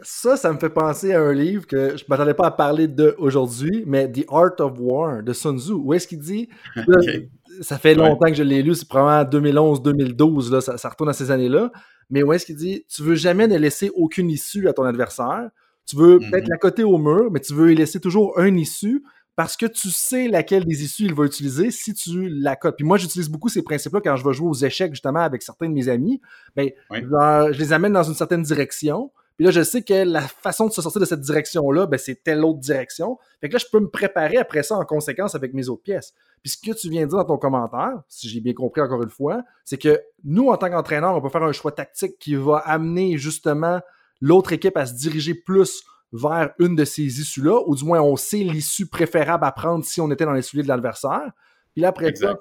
ça, ça me fait penser à un livre que je ne m'attendais pas à parler de aujourd'hui, mais The Art of War de Sun Tzu. Où est-ce qu'il dit? Ça fait longtemps que je l'ai lu, c'est probablement 2011-2012, ça, ça, retourne à ces années-là. Mais où est-ce qu'il dit Tu veux jamais ne laisser aucune issue à ton adversaire. Tu veux mm-hmm. peut-être la côté au mur, mais tu veux y laisser toujours un issue parce que tu sais laquelle des issues il va utiliser si tu la cotes. Puis moi, j'utilise beaucoup ces principes-là quand je vais jouer aux échecs, justement, avec certains de mes amis. Ben, je les amène dans une certaine direction. Puis là, je sais que la façon de se sortir de cette direction-là, ben, c'est telle autre direction. Fait que là, je peux me préparer après ça en conséquence avec mes autres pièces. Puis ce que tu viens de dire dans ton commentaire, si j'ai bien compris encore une fois, c'est que nous, en tant qu'entraîneur, on peut faire un choix tactique qui va amener justement l'autre équipe à se diriger plus vers une de ces issues-là, ou du moins on sait l'issue préférable à prendre si on était dans les souliers de l'adversaire. Puis là, après ça,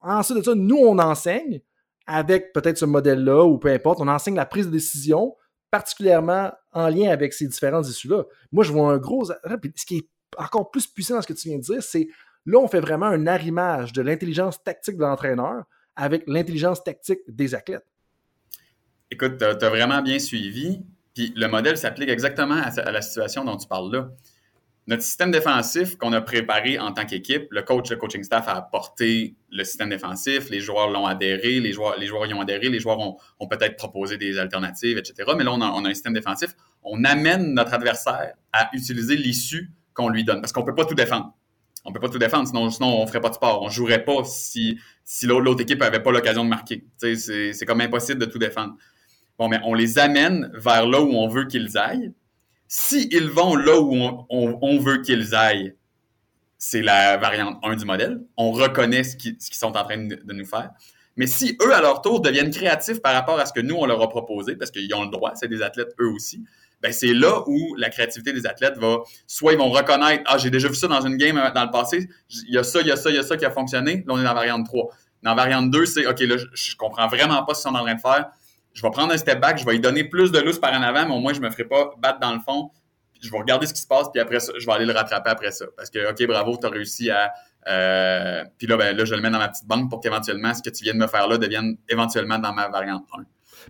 ensuite de ça, nous, on enseigne avec peut-être ce modèle-là, ou peu importe, on enseigne la prise de décision, particulièrement en lien avec ces différentes issues-là. Moi, je vois un gros. Ce qui est encore plus puissant dans ce que tu viens de dire, c'est là, on fait vraiment un arrimage de l'intelligence tactique de l'entraîneur avec l'intelligence tactique des athlètes. Écoute, tu as, vraiment bien suivi. Puis le modèle s'applique exactement à, la situation dont tu parles là. Notre système défensif qu'on a préparé en tant qu'équipe, le coach, le coaching staff a apporté le système défensif, les joueurs l'ont adhéré, les joueurs, les joueurs y ont adhéré, les joueurs ont, peut-être proposé des alternatives, etc. Mais là, on a, un système défensif. On amène notre adversaire à utiliser l'issue qu'on lui donne parce qu'on ne peut pas tout défendre. On ne peut pas tout défendre, sinon, sinon on ne ferait pas de sport. On ne jouerait pas si, si l'autre équipe n'avait pas l'occasion de marquer. C'est comme impossible de tout défendre. Bon, mais on les amène vers là où on veut qu'ils aillent. S'ils vont là où on, veut qu'ils aillent, c'est la variante 1 du modèle. On reconnaît ce qu'ils sont en train de, nous faire. Mais si eux, à leur tour, deviennent créatifs par rapport à ce que nous, on leur a proposé, parce qu'ils ont le droit, c'est des athlètes eux aussi, ben c'est là où la créativité des athlètes va, soit ils vont reconnaître, ah, j'ai déjà vu ça dans une game euh, dans le passé, il y a ça, il y a ça, il y a ça qui a fonctionné, là, on est dans la variante 3. Dans la variante 2, c'est, OK, là, je, je comprends vraiment pas ce qu'ils sont en train de faire, je vais prendre un step back, je vais lui donner plus de lousse par en avant, mais au moins, je me ferai pas battre dans le fond. je vais regarder ce qui se passe, puis après ça, je vais aller le rattraper après ça. Parce que, OK, bravo, tu as réussi à. Euh, puis là, ben, là, je le mets dans ma petite banque pour qu'éventuellement, ce que tu viens de me faire là devienne éventuellement dans ma variante 1.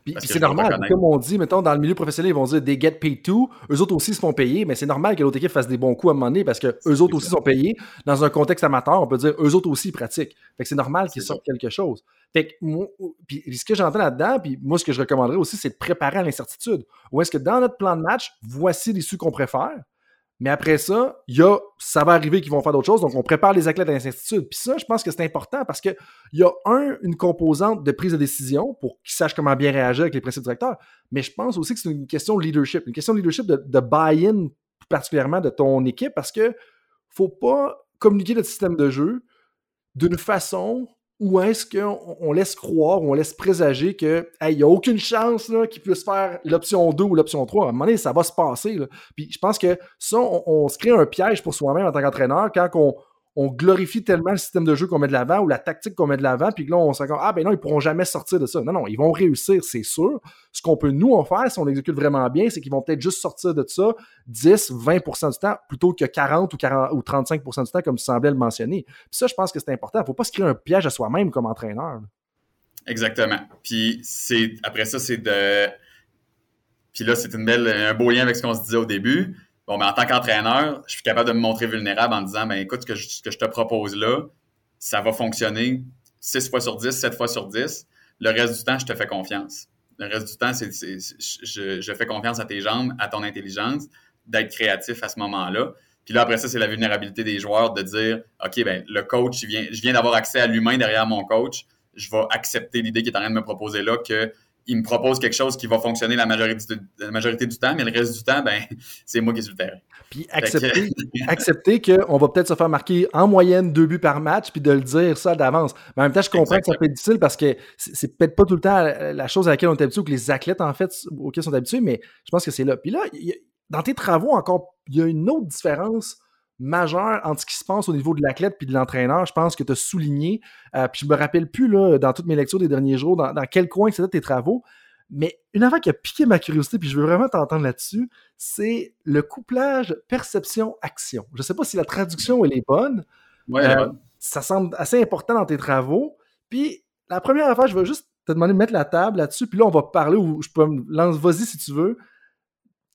Puis, c'est normal, comme on dit, mettons, dans le milieu professionnel, ils vont dire des get paid too. Eux autres aussi se font payer, mais c'est normal que l'autre équipe fasse des bons coups à un moment donné parce que eux autres aussi sont payés. Dans un contexte amateur, on peut dire eux autres aussi pratiquent. Fait que c'est normal qu'ils sortent quelque chose. Fait que moi, puis ce que j'entends là-dedans, puis moi, ce que je recommanderais aussi, c'est de préparer à l'incertitude. Ou est-ce que dans notre plan de match, voici l'issue qu'on préfère, mais après ça, y a, ça va arriver qu'ils vont faire d'autres choses. Donc, on prépare les athlètes à l'incertitude. Puis ça, je pense que c'est important parce qu'il y a, un, une composante de prise de décision pour qu'ils sachent comment bien réagir avec les principes directeurs. Mais je pense aussi que c'est une question de leadership, une question de leadership de, de buy-in particulièrement de ton équipe parce que faut pas communiquer notre système de jeu d'une façon ou est-ce qu'on laisse croire, on laisse présager qu'il n'y a aucune chance qu'il puisse faire l'option 2 ou l'option 3? À un moment donné, ça va se passer. Puis je pense que ça, on, se crée un piège pour soi-même en tant qu'entraîneur quand on, on glorifie tellement le système de jeu qu'on met de l'avant ou la tactique qu'on met de l'avant, puis là, on dit Ah, ben non, ils pourront jamais sortir de ça. Non, non, ils vont réussir, c'est sûr. Ce qu'on peut nous en faire, si on exécute vraiment bien, c'est qu'ils vont peut-être juste sortir de ça 10, 20% du temps, plutôt que 40 ou, 40, ou 35% du temps, comme tu semblais le mentionner. Puis ça, je pense que c'est important. Il ne faut pas se créer un piège à soi-même comme entraîneur. Exactement. Puis c'est après ça, c'est de. Puis là, c'est un beau lien avec ce qu'on se disait au début Bon, mais en tant qu'entraîneur, je suis capable de me montrer vulnérable en disant, ben écoute, ce que je, que je te propose là, ça va fonctionner 6 fois sur 10, 7 fois sur 10. Le reste du temps, je te fais confiance. Le reste du temps, c'est, je, fais confiance à tes jambes, à ton intelligence, d'être créatif à ce moment-là. Puis là, après ça, c'est la vulnérabilité des joueurs de dire, OK, ben le coach, je viens, je viens d'avoir accès à l'humain derrière mon coach. Je vais accepter l'idée qu'il est en train de me proposer là, que il me propose quelque chose qui va fonctionner la majorité, la majorité du temps, mais le reste du temps, ben, c'est moi qui suis le terrain. Puis accepter, accepter qu'on va peut-être se faire marquer en moyenne deux buts par match, puis de le dire ça d'avance. Mais en même temps, je comprends que ça peut être difficile parce que c'est peut-être pas tout le temps la chose à laquelle on est habitué ou que les athlètes, en fait, auxquels sont habitués, mais je pense que c'est là. Puis là, dans tes travaux, encore, il y a une autre différence majeure entre ce qui se passe au niveau de l'athlète puis de l'entraîneur. Je pense que tu as souligné, euh, puis je me rappelle plus là, dans toutes mes lectures des derniers jours, dans, quel coin c'était tes travaux. Mais une affaire qui a piqué ma curiosité, puis je veux vraiment t'entendre là-dessus, c'est le couplage perception-action. Je ne sais pas si la traduction elle est bonne. Ouais, euh, ça semble assez important dans tes travaux. Puis la première affaire, je veux juste te demander de mettre la table là-dessus, puis là, on va parler, ou je peux me lance, vas-y si tu veux.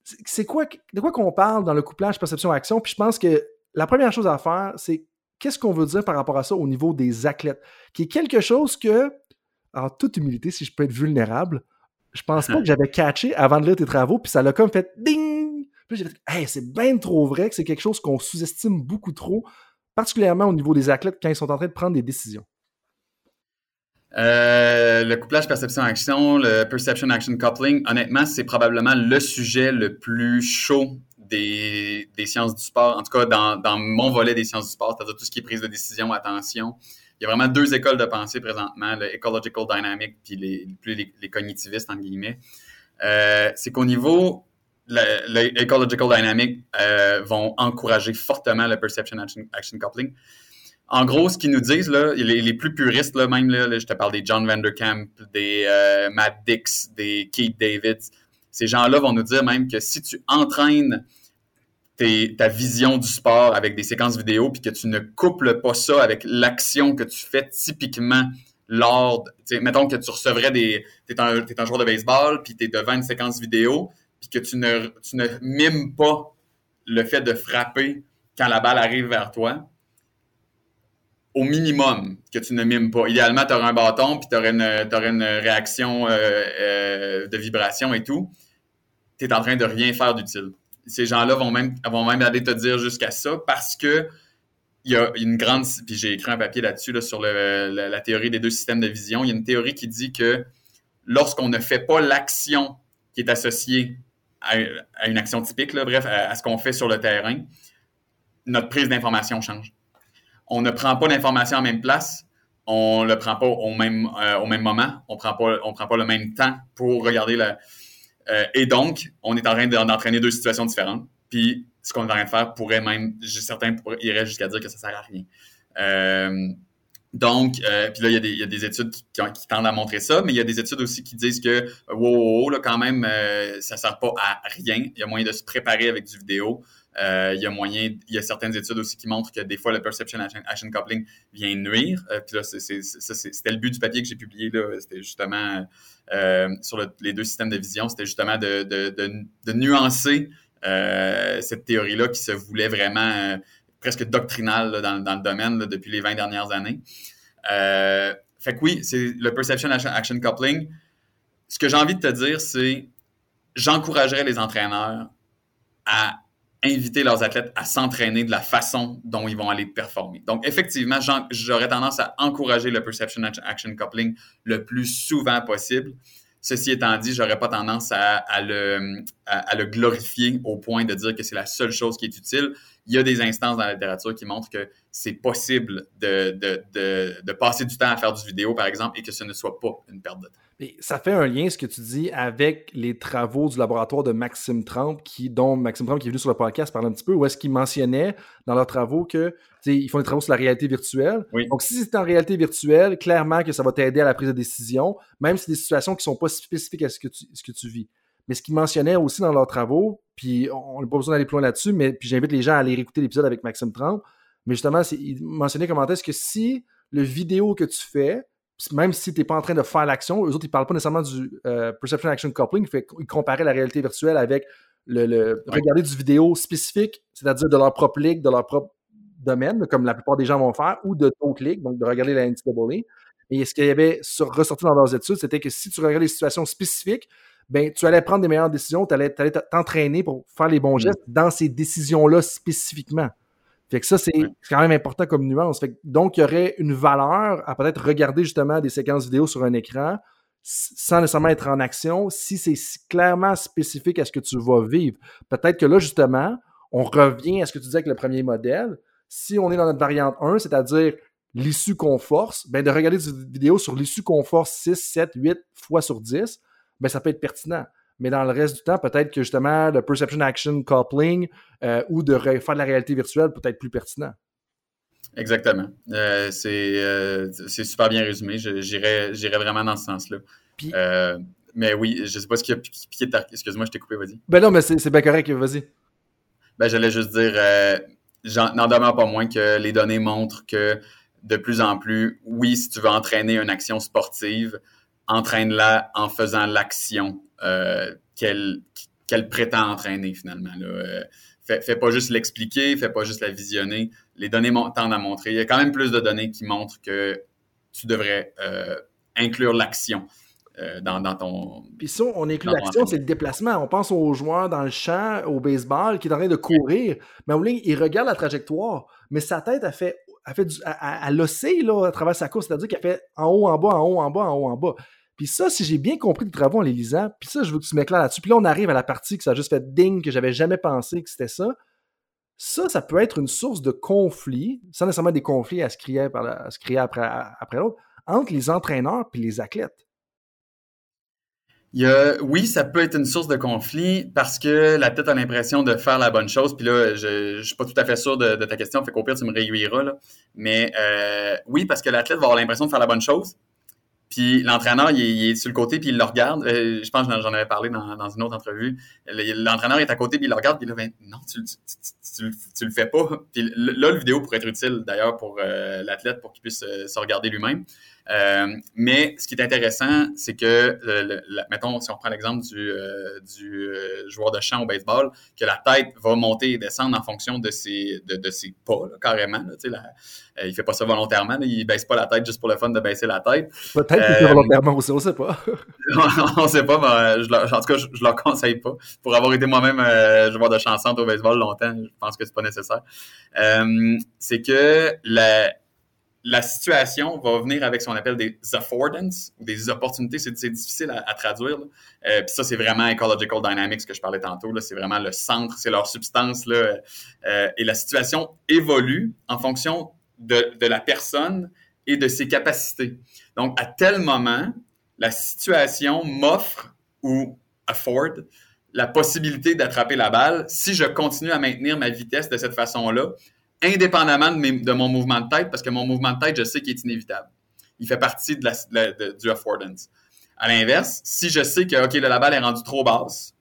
C'est quoi, de quoi qu'on parle dans le couplage perception-action? Puis je pense que la première chose à faire, c'est qu'est-ce qu'on veut dire par rapport à ça au niveau des athlètes, qui est quelque chose que, en toute humilité, si je peux être vulnérable, je pense pas que j'avais catché avant de lire tes travaux, puis ça l'a comme fait ding! Puis j'ai fait, hey, c'est bien trop vrai que c'est quelque chose qu'on sous-estime beaucoup trop, particulièrement au niveau des athlètes quand ils sont en train de prendre des décisions. Euh, le couplage perception-action, le perception action coupling, honnêtement, c'est probablement le sujet le plus chaud des, sciences du sport, en tout cas dans, mon volet des sciences du sport, c'est-à-dire tout ce qui est prise de décision, attention. Il y a vraiment deux écoles de pensée présentement, le ecological dynamic puis les, les, les cognitivistes, entre guillemets. Euh, c'est qu'au niveau, le, ecological dynamic euh, vont encourager fortement le perception action, coupling. En gros, ce qu'ils nous disent, là, les, plus puristes, là, même, là, je te parle des John Vanderkamp, des euh, Matt Dix, des Keith Davids, ces gens-là vont nous dire même que si tu entraînes ta vision du sport avec des séquences vidéo, puis que tu ne couples pas ça avec l'action que tu fais typiquement lors, mettons que tu recevrais des, tu es, un joueur de baseball, puis tu es devant une séquence vidéo, puis que tu ne, tu mimes pas le fait de frapper quand la balle arrive vers toi, au minimum que tu ne mimes pas. Idéalement, tu aurais un bâton, puis tu aurais, une, réaction euh, euh, de vibration et tout. Tu es en train de rien faire d'utile ces gens-là vont même, vont même aller te dire jusqu'à ça parce que il y a une grande. Puis j'ai écrit un papier là-dessus sur la, théorie des deux systèmes de vision. Il y a une théorie qui dit que lorsqu'on ne fait pas l'action qui est associée à, une action typique, bref, à, ce qu'on fait sur le terrain, notre prise d'information change. On ne prend pas l'information en même place, on ne le prend pas au même, euh, au même moment, on prend on prend pas le même temps pour regarder la, euh, et donc, on est en train d'entraîner deux situations différentes. Puis, ce qu'on est en train de faire pourrait même, certains iraient jusqu'à dire que ça sert à rien. Euh, donc, euh, puis là, il y, a des, études qui, tendent à montrer ça, mais il y a des études aussi qui disent que, wow, là, quand même, ça ne sert pas à rien. Il y a moyen de se préparer avec du vidéo. Il y a moyen, il y a certaines études aussi qui montrent que des fois, le perception action, coupling vient nuire. puis là, c'était le but du papier que j'ai publié, là. C'était justement euh, sur les deux systèmes de vision, c'était justement de, nuancer euh, cette théorie-là qui se voulait vraiment euh, presque doctrinale dans, le domaine depuis les 20 dernières années. fait que oui, c'est le perception action coupling. Ce que j'ai envie de te dire, c'est j'encouragerais les entraîneurs à inviter leurs athlètes à s'entraîner de la façon dont ils vont aller performer. Donc, effectivement, j'aurais tendance à encourager le perception action coupling le plus souvent possible. Ceci étant dit, j'aurais pas tendance à, le, à, le, glorifier au point de dire que c'est la seule chose qui est utile. Il y a des instances dans la littérature qui montrent que c'est possible de, de, de, de passer du temps à faire du vidéo, par exemple, et que ce ne soit pas une perte de temps ça fait un lien, ce que tu dis, avec les travaux du laboratoire de Maxime Trump, qui, dont Maxime Trump qui est venu sur le podcast parler un petit peu, où est-ce qu'il mentionnait dans leurs travaux que ils font des travaux sur la réalité virtuelle. Donc, si c'est en réalité virtuelle, clairement que ça va t'aider à la prise de décision, même si c'est des situations qui ne sont pas spécifiques à ce que tu, ce que tu vis. Mais ce qu'ils mentionnaient aussi dans leurs travaux, puis on n'a pas besoin d'aller plus loin là-dessus, mais puis j'invite les gens à aller réécouter l'épisode avec Maxime Trump, mais justement, il mentionnait comment est-ce que si le vidéo que tu fais, même si tu n'es pas en train de faire l'action, eux autres, ils ne parlent pas nécessairement du euh, Perception Action Coupling, ils comparaient la réalité virtuelle avec le, regarder du vidéo spécifique, c'est-à-dire de leur propre ligue, de leur propre domaine, comme la plupart des gens vont faire, ou de d'autres ligues, donc de regarder la NCAA. Et ce qu'il y avait ressorti dans leurs études, c'était que si tu regardais les situations spécifiques, ben, tu allais prendre des meilleures décisions, tu allais t'entraîner pour faire les bons mm. gestes dans ces décisions-là spécifiquement. Fait que ça, c'est quand même important comme nuance. donc, il y aurait une valeur à peut-être regarder justement des séquences vidéo sur un écran sans nécessairement être en action, si c'est clairement spécifique à ce que tu vas vivre. Peut-être que là, justement, on revient à ce que tu disais avec le premier modèle. Si on est dans notre variante 1, c'est-à-dire l'issue qu'on force, ben de regarder des vidéos sur l'issue qu'on force 6, 7, 8 fois sur 10, ben ça peut être pertinent. Mais dans le reste du temps, peut-être que justement le perception action coupling euh, ou de faire de la réalité virtuelle peut être plus pertinent. Exactement. Euh, euh, c'est super bien résumé. J'irais vraiment dans ce sens-là. mais oui, je ne sais pas ce qui a piqué ta... Excuse-moi, je t'ai coupé, vas-y. Ben non, mais c'est bien correct, vas-y. Ben, j'allais juste dire, n'en demeure pas moins que les données montrent que de plus en plus, oui, si tu veux entraîner une action sportive, entraîne-la en faisant l'action euh, qu'elle prétend entraîner finalement. Là. Euh, fais, pas juste l'expliquer, fais pas juste la visionner. Les données tendent à montrer. Il y a quand même plus de données qui montrent que tu devrais euh, inclure l'action. dans, ton. Puis ça, on inclut l'action, c'est le déplacement. On pense aux joueurs dans le champ, au baseball, qui est en train de courir, mais au ligne, il regarde la trajectoire, mais sa tête a fait elle fait du, là, à travers sa course, c'est-à-dire qu'elle fait en haut, en bas, en haut, en bas, en haut, en bas. Puis ça, si j'ai bien compris les travaux en les lisant, puis ça, je veux que tu m'éclaires là-dessus. Puis là, on arrive à la partie que ça a juste fait ding, que j'avais jamais pensé que c'était ça. Ça, ça peut être une source de conflit, sans nécessairement des conflits à se crier, à se après, l'autre, entre les entraîneurs et les athlètes. Oui, ça peut être une source de conflit parce que la tête a l'impression de faire la bonne chose. Puis là, je ne suis pas tout à fait sûr de, ta question, fait qu'au pire, tu me réguilleras. Mais euh, oui, parce que l'athlète va avoir l'impression de faire la bonne chose. Puis l'entraîneur, il, est sur le côté, puis il le regarde. Euh, je pense que j'en avais parlé dans, une autre entrevue. L'entraîneur est à côté, puis il le regarde, puis il dit non, tu, tu, le fais pas. Puis là, le vidéo pourrait être utile d'ailleurs pour euh, l'athlète pour qu'il puisse se regarder lui-même. Euh, mais ce qui est intéressant, c'est que, mettons, si on prend l'exemple du, euh, du euh, joueur de champ au baseball, que la tête va monter et descendre en fonction de ses, de, de ses pas, carrément. Là, la, il fait pas ça volontairement. il baisse pas la tête juste pour le fun de baisser la tête. Peut-être qu'il fait volontairement aussi, on sait pas. on ne sait pas, mais je, en tout cas, je, ne leur conseille pas. Pour avoir été moi-même joueur de chanson au baseball longtemps, je pense que c'est pas nécessaire. c'est que la la situation va venir avec ce qu'on appelle des affordances ou des opportunités. C'est difficile à, traduire. Euh, Puis ça, c'est vraiment ecological dynamics que je parlais tantôt. C'est vraiment le centre, c'est leur substance. Là. Euh, et la situation évolue en fonction de, de, la personne et de ses capacités. Donc, à tel moment, la situation m'offre ou afford la possibilité d'attraper la balle si je continue à maintenir ma vitesse de cette façon-là indépendamment de, mon mouvement de tête, parce que mon mouvement de tête, je sais qu'il est inévitable. Il fait partie de la, du affordance. À l'inverse, si je sais que OK, la balle est rendue trop basse,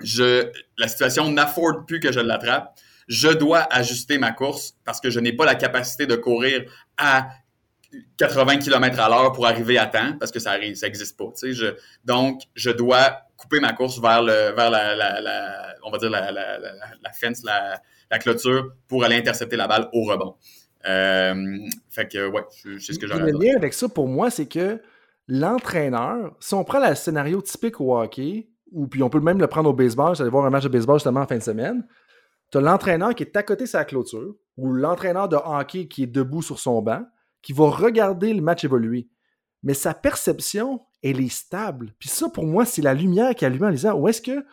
je, la situation n'afforde plus que je l'attrape, je dois ajuster ma course parce que je n'ai pas la capacité de courir à 80 km à l'heure pour arriver à temps parce que ça arrive, ça n'existe pas. Je, donc, je dois couper ma course vers le, vers la, on va dire la, la fence, la, la clôture pour aller intercepter la balle au rebond. Euh, fait que, ouais, c'est ce que j'aurais Le lien avec ça, pour moi, c'est que l'entraîneur, si on prend le scénario typique au hockey, ou puis on peut même le prendre au baseball, j'allais voir un match de baseball justement en fin de semaine, tu as l'entraîneur qui est à côté de sa clôture, ou l'entraîneur de hockey qui est debout sur son banc, qui va regarder le match évoluer. Mais sa perception, elle est stable. Puis ça, pour moi, c'est la lumière qui allume en disant où est-ce que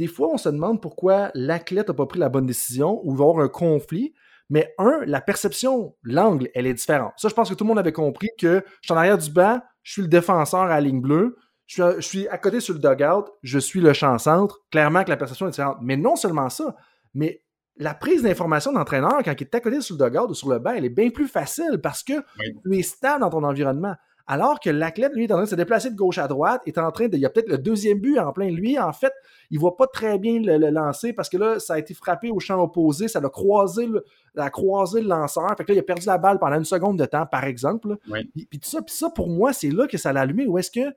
des fois, on se demande pourquoi l'athlète n'a pas pris la bonne décision ou il va y avoir un conflit. Mais un, la perception, l'angle, elle est différente. Ça, je pense que tout le monde avait compris que je suis en arrière du banc, je suis le défenseur à la ligne bleue, je suis, à, côté sur le dugout, je suis le champ-centre. Clairement que la perception est différente. Mais non seulement ça, mais la prise d'information d'entraîneur, quand il est à côté sur le dugout ou sur le banc, elle est bien plus facile parce que tu es stable dans ton environnement. Alors que l'athlète, lui, est en train de se déplacer de gauche à droite, est en train de. Il y a peut-être le deuxième but en plein. Lui, en fait, il ne voit pas très bien le, lancer parce que là, ça a été frappé au champ opposé, ça a croisé le, a croisé le lanceur. Fait que là, il a perdu la balle pendant une seconde de temps, par exemple. Puis, tout ça, puis ça, pour moi, c'est là que ça l'a allumé. Ou est-ce que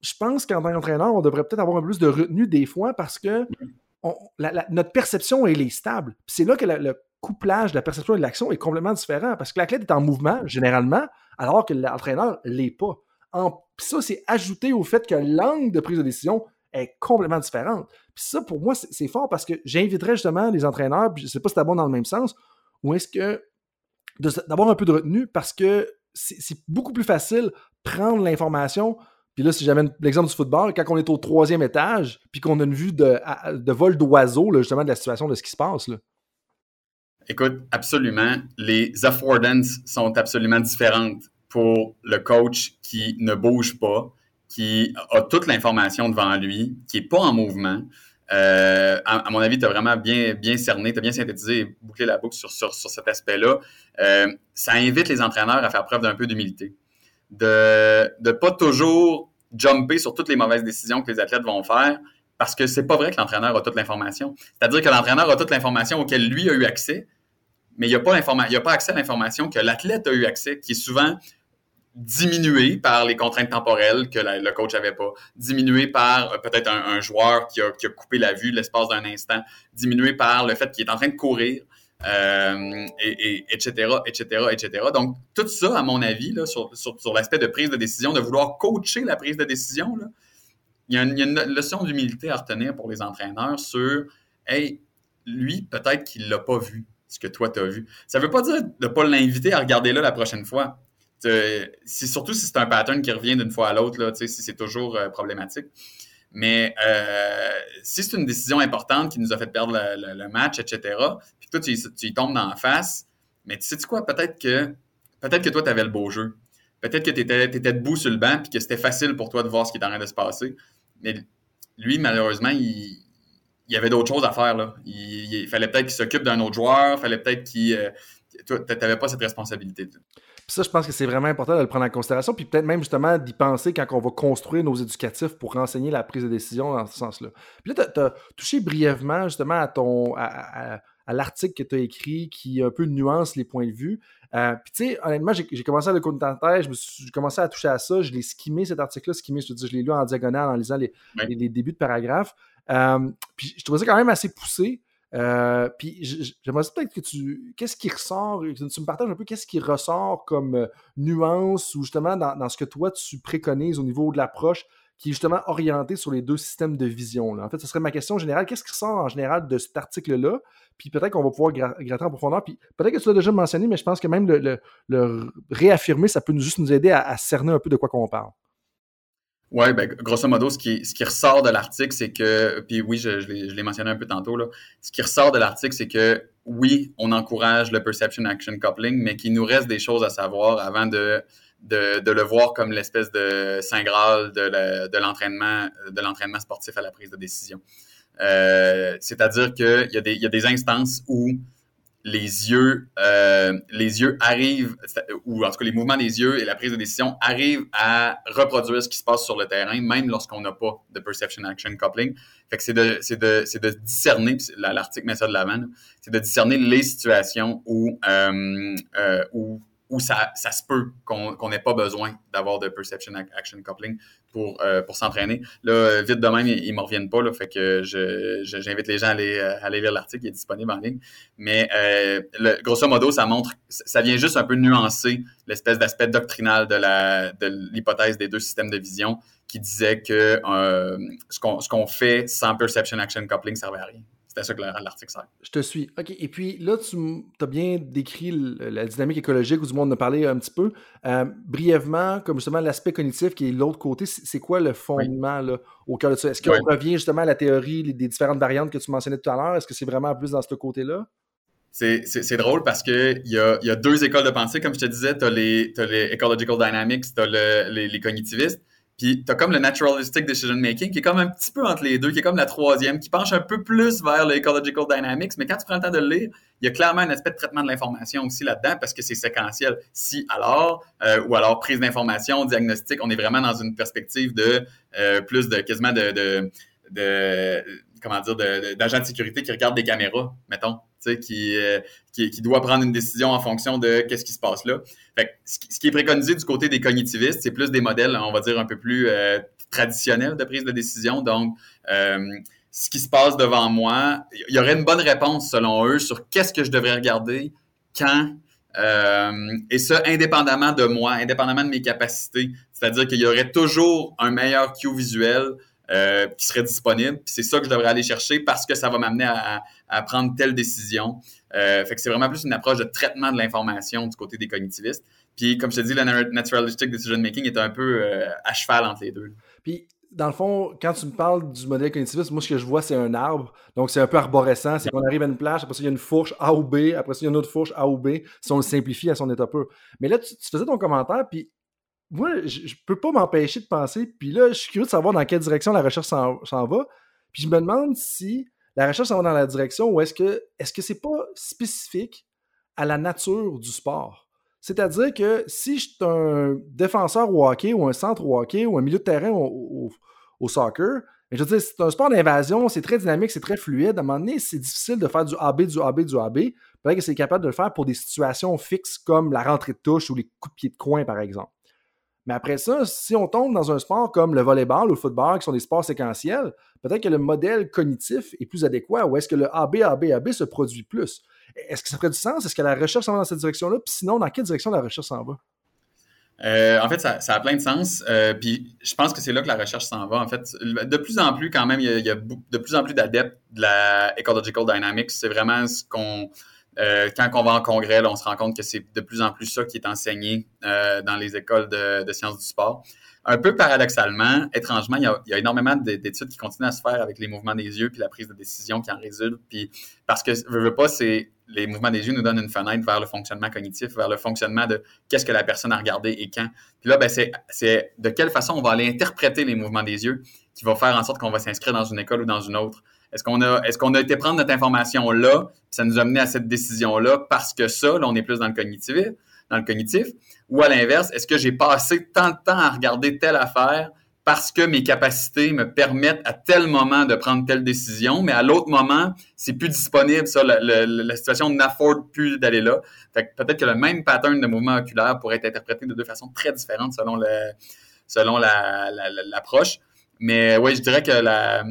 je pense qu'en tant qu'entraîneur, on devrait peut-être avoir un peu plus de retenue des fois parce que notre perception, elle est stable. c'est là que le couplage de la perception et de l'action est complètement différent parce que l'athlète est en mouvement, généralement, alors que l'entraîneur ne l'est pas. En, ça, c'est ajouté au fait que l'angle de prise de décision est complètement différente. Puis ça, pour moi, c'est fort parce que j'inviterais justement les entraîneurs, puis je ne sais pas si c'est bon dans le même sens, ou est-ce que d'avoir un peu de retenue parce que c'est beaucoup plus facile prendre l'information Puis là, si j'amène l'exemple du football, quand on est au troisième étage, puis qu'on a une vue de, de vol d'oiseau, justement, de la situation, de ce qui se passe. Là. Écoute, absolument. Les affordances sont absolument différentes pour le coach qui ne bouge pas, qui a toute l'information devant lui, qui n'est pas en mouvement. Euh, à, mon avis, tu as vraiment bien, bien cerné, tu as bien synthétisé et bouclé la boucle sur, sur, cet aspect-là. Euh, ça invite les entraîneurs à faire preuve d'un peu d'humilité. De ne pas toujours jumper sur toutes les mauvaises décisions que les athlètes vont faire, parce que c'est pas vrai que l'entraîneur a toute l'information. C'est-à-dire que l'entraîneur a toute l'information auquel lui a eu accès, mais il n'a pas, pas accès à l'information que l'athlète a eu accès, qui est souvent diminué par les contraintes temporelles que le coach avait pas, diminué par euh, peut-être un, joueur qui a, coupé la vue l'espace d'un instant, diminué par le fait qu'il est en train de courir, euh, et, etc., etc., etc. Donc, tout ça, à mon avis, là, sur, sur, l'aspect de prise de décision, de vouloir coacher la prise de décision, là, il, y a une, leçon d'humilité à retenir pour les entraîneurs sur, hey, lui, peut-être qu'il l'a pas vu, ce que toi, tu as vu. Ça veut pas dire de ne pas l'inviter à regarder là la prochaine fois c'est surtout si c'est un pattern qui revient d'une fois à l'autre, si c'est toujours euh, problématique. Mais euh, si c'est une décision importante qui nous a fait perdre le, match, etc., puis toi, tu, tu y tombes dans la face, mais tu sais quoi, peut-être que peut-être que toi, tu avais le beau jeu. Peut-être que tu étais, debout sur le banc puis que c'était facile pour toi de voir ce qui est en train de se passer. Mais lui, malheureusement, il, y avait d'autres choses à faire. Là. Il, fallait peut-être qu'il s'occupe d'un autre joueur, il fallait peut-être qu'il. Euh, tu n'avais pas cette responsabilité ça, je pense que c'est vraiment important de le prendre en considération, puis peut-être même justement d'y penser quand on va construire nos éducatifs pour renseigner la prise de décision dans ce sens-là. Puis là, tu as, touché brièvement justement à ton à, l'article que tu as écrit qui un peu nuance les points de vue. Euh, puis tu sais, honnêtement, j'ai commencé à le compter en tête, j'ai commencé à toucher à ça, je l'ai skimmé cet article-là, skimmé, je, je l'ai lu en diagonale en lisant les, les, débuts de paragraphes. Euh, puis je trouvais ça quand même assez poussé. Euh, puis j'aimerais peut-être que tu. Qu'est-ce qui ressort Tu me partages un peu qu'est-ce qui ressort comme euh, nuance ou justement dans, ce que toi tu préconises au niveau de l'approche qui est justement orienté sur les deux systèmes de vision. En fait, ce serait ma question générale. Qu'est-ce qui ressort en général de cet article-là? Puis peut-être qu'on va pouvoir gratter en profondeur. Puis peut-être que tu l'as déjà mentionné, mais je pense que même le, réaffirmer, ça peut nous, juste nous aider à, à cerner un peu de quoi qu'on parle. Oui, ben, grosso modo, ce qui, ce qui ressort de l'article, c'est que, puis oui, je, je l'ai mentionné un peu tantôt, là, ce qui ressort de l'article, c'est que oui, on encourage le perception action coupling, mais qu'il nous reste des choses à savoir avant de, de, de le voir comme l'espèce de saint graal de l'entraînement de l'entraînement sportif à la prise de décision. Euh, C'est-à-dire qu'il y, il y a des instances où les yeux, euh, les yeux arrivent, ou en tout cas les mouvements des yeux et la prise de décision arrivent à reproduire ce qui se passe sur le terrain, même lorsqu'on n'a pas de perception action coupling. Fait que c'est de, c'est de, c'est de discerner, l'article met ça de l'avant, c'est de discerner les situations où, euh, euh, où où ça, ça se peut qu'on n'ait pas besoin d'avoir de perception action coupling pour, euh, pour s'entraîner. Là, vite de ils, ne me reviennent pas, là, fait que j'invite les gens à aller, euh, aller lire l'article, qui est disponible en ligne. Mais euh, le, grosso modo, ça montre, ça vient juste un peu nuancer l'espèce d'aspect doctrinal de la de l'hypothèse des deux systèmes de vision qui disait que euh, ce qu'on fait sans perception action coupling servait à rien. C'était ça que l'article sert. Je te suis. OK. Et puis là, tu as bien décrit la dynamique écologique, ou du monde en a parlé un petit peu. Euh, brièvement, comme justement l'aspect cognitif qui est l'autre côté, c'est quoi le fondement là, au cœur de ça? Est-ce qu'on revient justement à la théorie des différentes variantes que tu mentionnais tout à l'heure? Est-ce que c'est vraiment plus dans ce côté-là? C'est drôle parce qu'il y a, y a deux écoles de pensée. Comme je te disais, tu as, les, les Ecological Dynamics, tu as les, les cognitivistes. Puis t'as comme le naturalistic decision making qui est comme un petit peu entre les deux, qui est comme la troisième, qui penche un peu plus vers le ecological dynamics. Mais quand tu prends le temps de le lire, il y a clairement un aspect de traitement de l'information aussi là-dedans parce que c'est séquentiel. Si alors, euh, ou alors prise d'information, diagnostic, on est vraiment dans une perspective de euh, plus de quasiment de, de, de comment dire, d'agents de, sécurité qui regardent des caméras, mettons, qui, euh, qui, qui, doit prendre une décision en fonction de qu'est-ce qui se passe là. Ce, qui est préconisé du côté des cognitivistes, c'est plus des modèles, on va dire, un peu plus euh, traditionnels de prise de décision. Donc, euh, ce qui se passe devant moi, il y aurait une bonne réponse selon eux sur qu'est-ce que je devrais regarder, quand, et ça indépendamment de moi, indépendamment de mes capacités. C'est-à-dire qu'il y aurait toujours un meilleur cue visuel euh, qui serait disponible. Puis c'est ça que je devrais aller chercher parce que ça va m'amener à, prendre telle décision. Euh, fait que c'est vraiment plus une approche de traitement de l'information du côté des cognitivistes. Puis comme je te dis, le naturalistic decision making est un peu euh, à cheval entre les deux. Puis dans le fond, quand tu me parles du modèle cognitiviste, moi, ce que je vois, c'est un arbre. Donc, c'est un peu arborescent. C'est qu'on arrive à une plage, après ça, il y a une fourche A ou B, après ça, il y a une autre fourche A ou B, si on le simplifie à son état pur. Mais là, tu, faisais ton commentaire, puis moi, je, ne peux pas m'empêcher de penser, puis là, je suis curieux de savoir dans quelle direction la recherche s'en va. Puis je me demande si la recherche s'en va dans la direction ou est-ce que est-ce que c'est pas spécifique à la nature du sport? C'est-à-dire que si je suis un défenseur au ou un centre au hockey ou un milieu de terrain au, soccer, je veux dire, c'est un sport d'invasion, c'est très dynamique, c'est très fluide. À un moment donné, c'est difficile de faire du AB, du AB, du AB. Peut-être que c'est capable de le faire pour des situations fixes comme la rentrée de touche ou les coups de pied de coin, par exemple. Mais après ça, si on tombe dans un sport comme le volleyball ou le football, qui sont des sports séquentiels, peut-être que le modèle cognitif est plus adéquat ou est-ce que le AB, AB, AB se produit plus? Est-ce que ça ferait du sens? Est-ce que la recherche s'en va dans cette direction-là? Puis sinon, dans quelle direction la recherche s'en va? Euh, en fait, ça, a plein de sens. Euh, puis je pense que c'est là que la recherche s'en va. En fait, de plus en plus, quand même, il y a, de plus en plus d'adeptes de la ecological dynamics. C'est vraiment ce qu'on. Euh, quand on va en congrès, on se rend compte que c'est de plus en plus ça qui est enseigné dans les écoles de, sciences du sport un peu paradoxalement, étrangement, il y a, énormément d'études qui continuent à se faire avec les mouvements des yeux puis la prise de décision qui en résulte. Puis parce que, je veux pas, c'est les mouvements des yeux nous donnent une fenêtre vers le fonctionnement cognitif, vers le fonctionnement de qu'est-ce que la personne a regardé et quand. Puis là, ben, c'est de quelle façon on va aller interpréter les mouvements des yeux qui va faire en sorte qu'on va s'inscrire dans une école ou dans une autre. Est-ce qu'on a, est-ce qu'on a été prendre notre information là, ça nous a mené à cette décision là parce que ça, là, on est plus dans le cognitif, dans le cognitif, ou à l'inverse, est-ce que j'ai passé tant de temps à regarder telle affaire parce que mes capacités me permettent à tel moment de prendre telle décision, mais à l'autre moment, c'est plus disponible, ça, la, situation n'afforde plus d'aller là? Peut-être que le même pattern de mouvement oculaire pourrait être interprété de deux façons très différentes selon le, selon l'approche. mais oui, je dirais que la,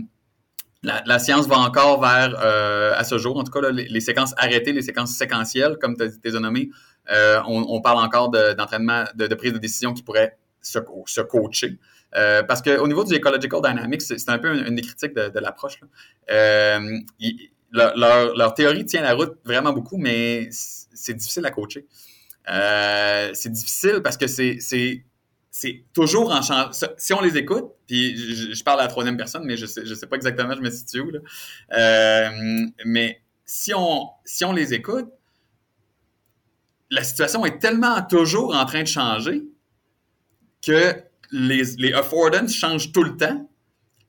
la, science va encore vers, euh, à ce jour, en tout cas, les, séquences arrêtées, les séquences séquentielles, comme tu as nommé, euh, on, parle encore d'entraînement, de, prise de décision qui pourrait se, coacher. Euh, parce qu'au niveau du ecological dynamics, c'est un peu une, des critiques de, l'approche. Leur, théorie tient la route vraiment beaucoup, mais c'est difficile à coacher. c'est difficile parce que c'est c'est toujours en change. Si on les écoute, puis je, parle à la troisième personne, mais je sais, sais pas exactement, je me situe où. mais si on, si on les écoute, la situation est tellement toujours en train de changer que les, les affordances changent tout le temps.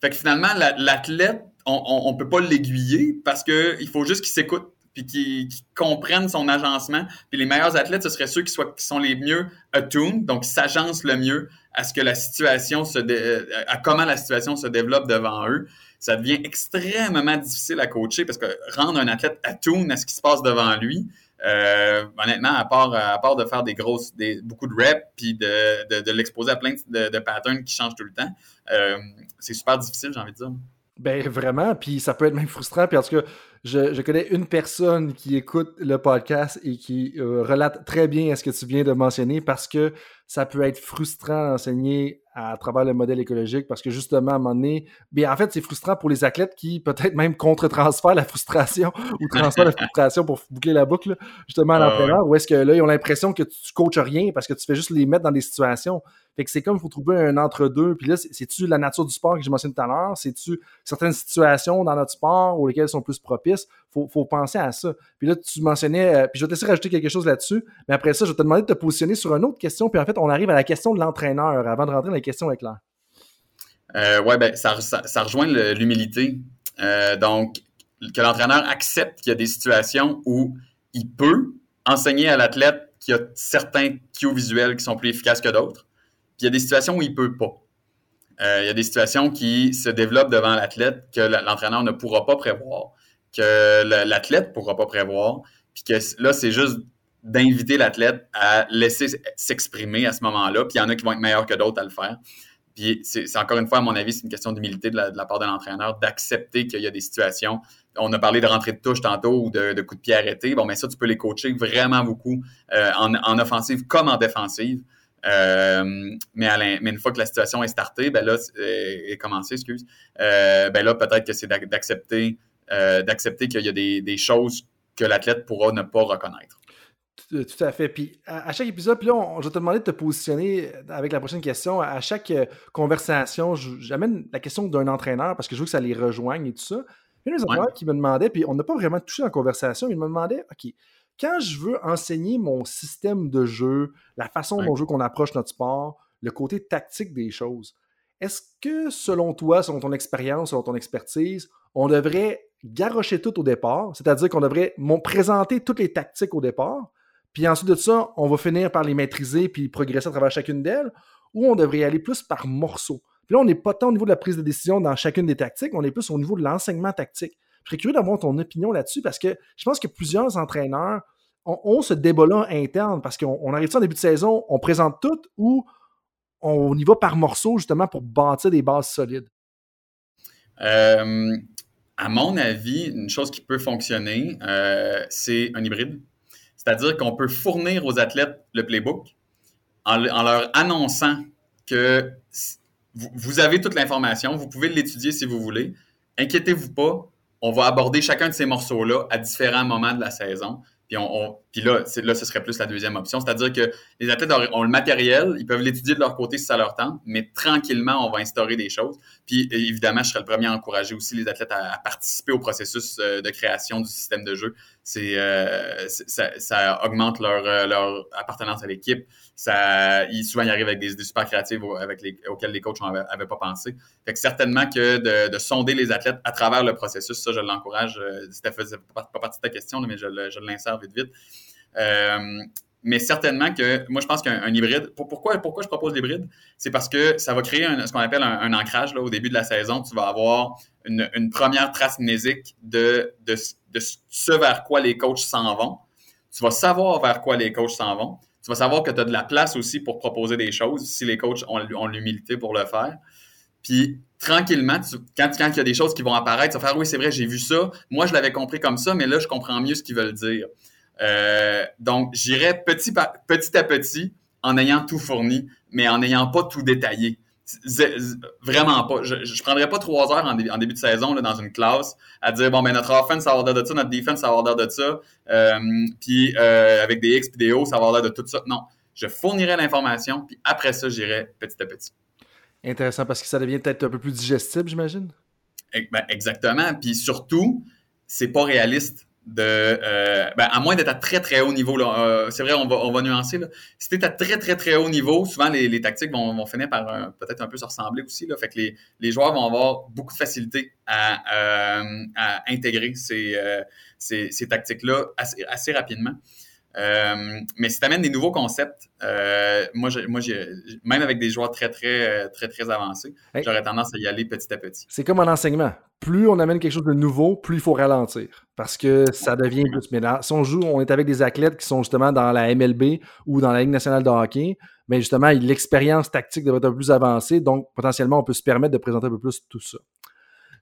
Fait que finalement, l'athlète, on ne peut pas l'aiguiller parce qu'il faut juste qu'il s'écoute puis qu'il comprenne son agencement. Puis les meilleurs athlètes, ce seraient ceux qui, qui sont les mieux attuned, donc qui s'agencent le mieux à ce que la situation se à comment la situation se développe devant eux. Ça devient extrêmement difficile à coacher parce que rendre un athlète attuned à ce qui se passe devant lui, euh, honnêtement, à part, à part de faire des grosses, beaucoup de reps puis de, de, l'exposer à plein de, patterns qui changent tout le temps, euh, c'est super difficile, j'ai envie de dire. Ben vraiment, puis ça peut être même frustrant. Puis en tout cas, je, connais une personne qui écoute le podcast et qui euh, relate très bien à ce que tu viens de mentionner parce que ça peut être frustrant d'enseigner à travers le modèle écologique parce que justement, à un moment donné, bien, en fait, c'est frustrant pour les athlètes qui peut-être même contre-transfèrent la frustration ou transfèrent la frustration pour boucler la boucle, justement à l'entraîneur, ou est-ce que là, ils ont l'impression que tu coaches rien parce que tu fais juste les mettre dans des situations. Fait que c'est comme il faut trouver un entre-deux. Puis là, c'est-tu la nature du sport que j'ai mentionné tout à l'heure? C'est-tu certaines situations dans notre sport où lesquelles sont plus propices? Faut, faut penser à ça. Puis là, tu mentionnais, euh, puis je vais te laisser rajouter quelque chose là-dessus, mais après ça, je vais te demander de te positionner sur une autre question. Puis en fait, on arrive à la question de l'entraîneur avant de rentrer dans les questions avec l'air. Euh, oui, ben, ça, ça, rejoint l'humilité. Euh, donc, que l'entraîneur accepte qu'il y a des situations où il peut enseigner à l'athlète qu'il y a certains cues visuels qui sont plus efficaces que d'autres. Puis il y a des situations où il ne peut pas. Euh, il y a des situations qui se développent devant l'athlète que l'entraîneur ne pourra pas prévoir, que l'athlète ne pourra pas prévoir. Puis que là, c'est juste d'inviter l'athlète à laisser s'exprimer à ce moment-là. Puis il y en a qui vont être meilleurs que d'autres à le faire. Puis c'est encore une fois, à mon avis, c'est une question d'humilité de, la, part de l'entraîneur d'accepter qu'il y a des situations. On a parlé de rentrée de touche tantôt ou de, de coups de pied arrêtés. Bon, mais ça, tu peux les coacher vraiment beaucoup euh, en, offensive comme en défensive. Mais, mais, une fois que la situation est startée, ben là, est commencée, excuse, ben là, peut-être que c'est d'accepter d'accepter qu'il y a des, des choses que l'athlète pourra ne pas reconnaître. Tout à fait. Puis à, chaque épisode, puis là, je vais te demander de te positionner avec la prochaine question. À chaque euh, conversation, j'amène la question d'un entraîneur parce que je veux que ça les rejoigne et tout ça. Il y a des entraîneurs qui me demandaient, puis on n'a pas vraiment touché la conversation, mais ils me demandaient, OK, quand je veux enseigner mon système de jeu, la façon dont je veux qu'on approche notre sport, le côté tactique des choses, est-ce que selon toi, selon ton expérience, selon ton expertise, on devrait garrocher tout au départ, c'est-à-dire qu'on devrait présenter toutes les tactiques au départ, puis ensuite de ça, on va finir par les maîtriser puis progresser à travers chacune d'elles, ou on devrait y aller plus par morceaux? Puis là, on n'est pas tant au niveau de la prise de décision dans chacune des tactiques, on est plus au niveau de l'enseignement tactique. Je serais curieux d'avoir ton opinion là-dessus parce que je pense que plusieurs entraîneurs ont, ce débat-là interne parce qu'on arrive en début de saison, on présente tout ou on y va par morceaux justement pour bâtir des bases solides? Euh, à mon avis, une chose qui peut fonctionner, euh, c'est un hybride. C'est-à-dire qu'on peut fournir aux athlètes le playbook en, leur annonçant que vous avez toute l'information, vous pouvez l'étudier si vous voulez. Inquiétez-vous pas, on va aborder chacun de ces morceaux-là à différents moments de la saison. Puis, là, là, ce serait plus la deuxième option. C'est-à-dire que les athlètes ont le matériel, ils peuvent l'étudier de leur côté si ça leur tente, mais tranquillement, on va instaurer des choses. Puis évidemment, je serais le premier à encourager aussi les athlètes à, participer au processus euh, de création du système de jeu. Euh, ça, augmente leur, euh, leur appartenance à l'équipe. Ça, ils, souvent, ils arrivent avec des idées super créatives avec les, auxquelles les coachs n'avaient pas pensé. Fait que certainement que de, sonder les athlètes à travers le processus, ça, je l'encourage. C'était pas, pas partie de ta question, mais je, je l'insère vite vite. Euh, mais certainement que moi, je pense qu'un hybride, pourquoi, pourquoi je propose l'hybride? C'est parce que ça va créer ce qu'on appelle un, ancrage là, au début de la saison. Tu vas avoir une, première trace mnésique de, de, ce vers quoi les coachs s'en vont. Tu vas savoir vers quoi les coachs s'en vont. Tu vas savoir que tu as de la place aussi pour proposer des choses si les coachs ont, l'humilité pour le faire. Puis tranquillement, quand, quand il y a des choses qui vont apparaître, tu vas faire oui, c'est vrai, j'ai vu ça. Moi, je l'avais compris comme ça, mais là, je comprends mieux ce qu'ils veulent dire. Euh, donc, j'irai petit à petit en ayant tout fourni, mais en n'ayant pas tout détaillé. Vraiment pas. Je ne prendrais pas trois heures en, début de saison là, dans une classe à dire bon ben notre offense ça va avoir l'air de ça, notre defense ça va avoir l'air de ça, euh, puis euh, avec des X et des O ça va avoir l'air de tout ça. Non, je fournirai l'information, puis après ça j'irai petit à petit. Intéressant parce que ça devient peut-être un peu plus digestible, j'imagine? Ben, exactement. Puis surtout, c'est pas réaliste euh, ben, à moins d'être à très très haut niveau euh, c'est vrai on va on va nuancer là. si tu es à très très très haut niveau souvent les, tactiques vont, vont, finir par euh, peut-être un peu se ressembler aussi là. Fait que les, les, joueurs vont avoir beaucoup de facilité à, à intégrer ces, ces, ces tactiques là assez, assez rapidement euh, mais si tu amènes des nouveaux concepts, euh, moi, moi même avec des joueurs très, très, très, très avancés, j'aurais tendance à y aller petit à petit. C'est comme en enseignement. Plus on amène quelque chose de nouveau, plus il faut ralentir. Parce que ça devient plus. Mais si on joue, on est avec des athlètes qui sont justement dans la MLB ou dans la Ligue nationale de hockey, mais justement, l'expérience tactique devrait être un peu plus avancée. Donc, potentiellement, on peut se permettre de présenter un peu plus tout ça.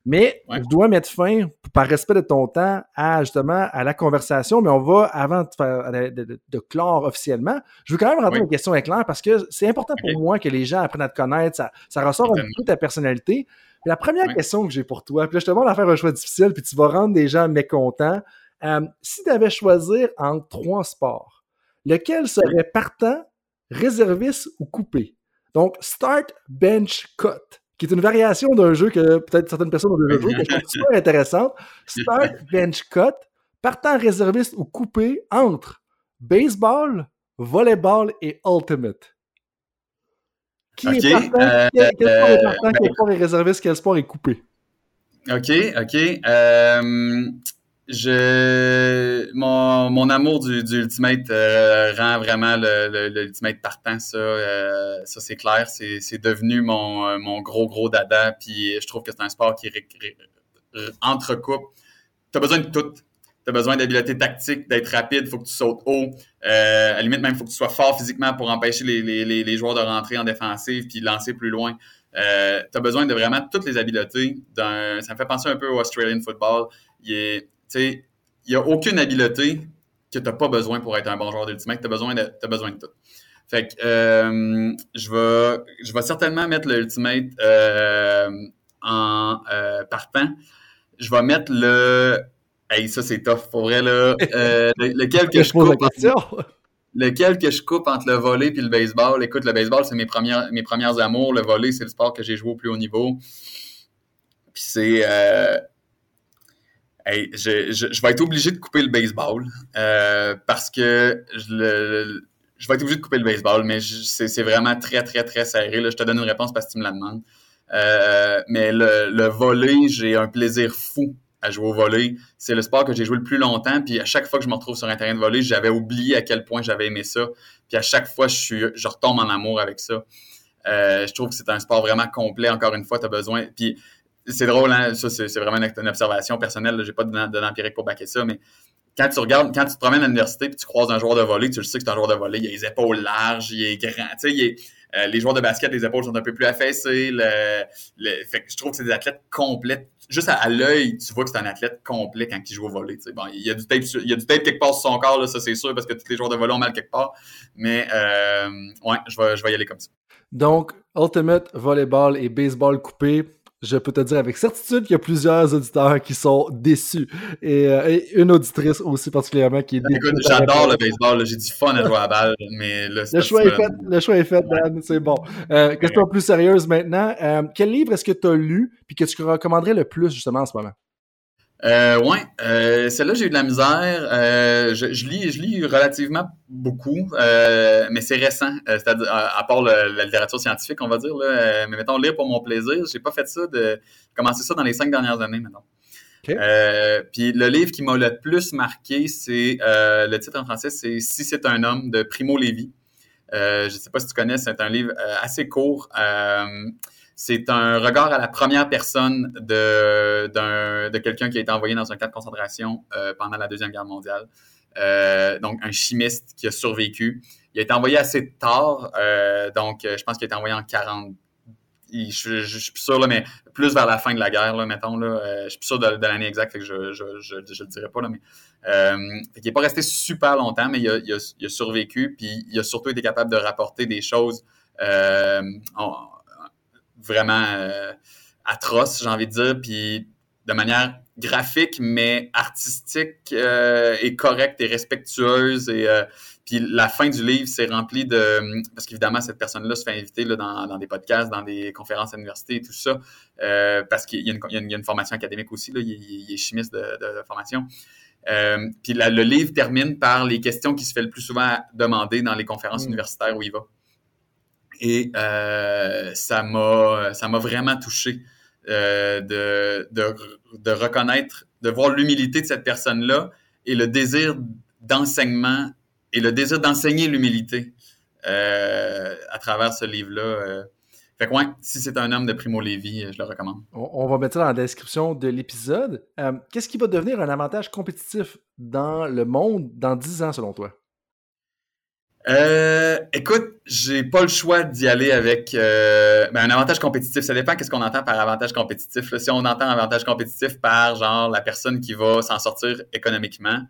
Mais je dois mettre fin, par respect de ton temps, à justement à la conversation. Mais on va, avant de, faire, de, clore officiellement, je veux quand même rentrer une question éclair parce que c'est important pour moi que les gens apprennent à te connaître. Ça, ça ressort un peu ta personnalité. la première question que j'ai pour toi, puis là, je te demande à faire un choix difficile, puis tu vas rendre des gens mécontents. Euh, si tu avais choisir entre trois sports, lequel serait partant, réserviste ou coupé? Donc, start, bench, cut qui est une variation d'un jeu que peut-être certaines personnes ont déjà joué, que je trouve super intéressante. Start, bench, cut, partant réserviste ou coupé entre baseball, volleyball et ultimate. Qui est partant, euh, quel, sport est partant, quel ben sport est réserviste, quel sport est coupé? OK, OK. Euh, je mon, mon amour du, du Ultimate euh, rend vraiment le, le, Ultimate partant, ça, euh, ça c'est clair. C'est devenu mon, euh, mon gros, gros dada. Puis je trouve que c'est un sport qui entrecoupe. Tu as besoin de tout. Tu as besoin d'habileté tactique, d'être rapide, faut que tu sautes haut. à la limite, même, faut que tu sois fort physiquement pour empêcher les, les, les, joueurs de rentrer en défensive puis lancer plus loin. Euh, tu as besoin de vraiment toutes les habiletés. Ça me fait penser un peu au Australian football. Il il n'y a aucune habileté que tu n'as pas besoin pour être un bon joueur d'Ultimate. Tu as besoin de, besoin de tout. Fait que euh, je vais je vais certainement mettre le Ultimate euh, en euh, partant. Je vais mettre le. Hey, ça c'est tough pour vrai là. Lequel que je, coupe entre, lequel que je coupe entre le volley et le baseball? Écoute, le baseball, c'est mes premières, mes premières amours. Le volley, c'est le sport que j'ai joué au plus haut niveau. Puis c'est. Hey, je, vais être obligé de couper le baseball euh, parce que je, le, je vais être obligé de couper le baseball, mais c'est vraiment très, très, très serré. Je te donne une réponse parce que tu me la demandes. Euh, mais le, le j'ai un plaisir fou à jouer au volley. C'est le sport que j'ai joué le plus longtemps. Puis à chaque fois que je me retrouve sur un terrain de volley, j'avais oublié à quel point j'avais aimé ça. Puis à chaque fois, je, suis, je retombe en amour avec ça. Euh, je trouve que c'est un sport vraiment complet. Encore une fois, tu as besoin. Puis c'est drôle, hein? ça c'est vraiment une, observation personnelle. J'ai pas de données empiriques pour baquer ça, mais quand tu regardes, quand tu te promènes à l'université et tu croises un joueur de volley, tu le sais que c'est un joueur de volley, il a les épaules larges, il est grand, tu sais, euh, les joueurs de basket, les épaules sont un peu plus affaissées. Fait que je trouve que c'est des athlètes complets. Juste à, l'œil, tu vois que c'est un athlète complet quand il joue au volley. Bon, il y a du tape, il y a du quelque part sur son corps, ça c'est sûr, parce que tous les joueurs de volley ont mal quelque part. Mais euh, ouais, je vais, je vais y aller comme ça. Donc, Ultimate Volleyball et Baseball coupé, je peux te dire avec certitude qu'il y a plusieurs auditeurs qui sont déçus. Et, euh, une auditrice aussi particulièrement qui est déçue. J'adore le baseball, j'ai du fun à jouer à la balle, mais le, choix est fait, le choix est fait, Dan, c'est bon. Euh, question plus sérieuse maintenant. Euh, quel livre est-ce que tu as lu puis que tu recommanderais le plus justement en ce moment? Euh, ouais, euh, celle-là, j'ai eu de la misère. Euh, je, lis, je lis relativement beaucoup, euh, mais c'est récent, c'est-à-dire à, part la littérature scientifique, on va dire. Là, mais mettons, lire pour mon plaisir, j'ai pas fait ça de commencer ça dans les cinq dernières années, maintenant. puis le livre qui m'a le plus marqué, c'est le titre en français, c'est Si c'est un homme de Primo Levi. je sais pas si tu connais, c'est un livre assez court. C'est un regard à la première personne de, de quelqu'un qui a été envoyé dans un camp de concentration euh, pendant la Deuxième Guerre mondiale. Euh, donc, un chimiste qui a survécu. Il a été envoyé assez tard, euh, donc je pense qu'il a été envoyé en 40. Je, je, je, suis plus sûr, là, mais plus vers la fin de la guerre, là, mettons. Là, je suis plus sûr de, l'année exacte, je ne le dirai pas. Là, mais, il n'est pas resté super longtemps, mais il a, survécu, puis il a surtout été capable de rapporter des choses vraiment euh, atroce, j'ai envie de dire, puis de manière graphique, mais artistique euh, et correcte et respectueuse. Et euh, puis la fin du livre, c'est rempli de... Parce qu'évidemment, cette personne-là se fait inviter là, dans, dans, des podcasts, dans des conférences à l'université et tout ça, parce qu'il y, y, a une formation académique aussi, là, il, il, est chimiste de, de, formation. puis le livre termine par les questions qui se fait le plus souvent demander dans les conférences mm. universitaires où il va. Et euh, ça m'a vraiment touché euh, de, de, reconnaître, de voir l'humilité de cette personne-là et le désir d'enseignement et le désir d'enseigner l'humilité euh, à travers ce livre-là. Fait que ouais, si c'est un homme de Primo Levi, je le recommande. On, va mettre ça dans la description de l'épisode. Qu'est-ce qui va devenir un avantage compétitif dans le monde dans 10 ans selon toi? Euh, écoute, j'ai pas le choix d'y aller avec euh, ben, un avantage compétitif. Ça dépend qu'est-ce qu'on entend par avantage compétitif. Si on entend avantage compétitif par genre la personne qui va s'en sortir économiquement,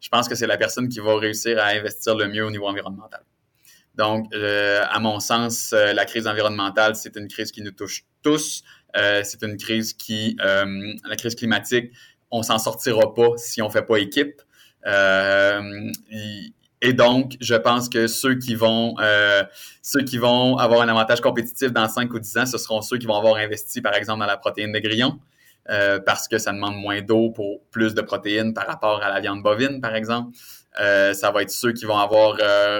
je pense que c'est la personne qui va réussir à investir le mieux au niveau environnemental. Donc, euh, à mon sens, euh, la crise environnementale, c'est une crise qui nous touche tous. C'est une crise qui, la crise climatique, on s'en sortira pas si on fait pas équipe. Et donc, je pense que ceux qui vont euh, ceux qui vont avoir un avantage compétitif dans 5 ou 10 ans, ce seront ceux qui vont avoir investi, par exemple, dans la protéine de grillon, euh, parce que ça demande moins d'eau pour plus de protéines par rapport à la viande bovine, par exemple. Euh, ça va être ceux qui vont avoir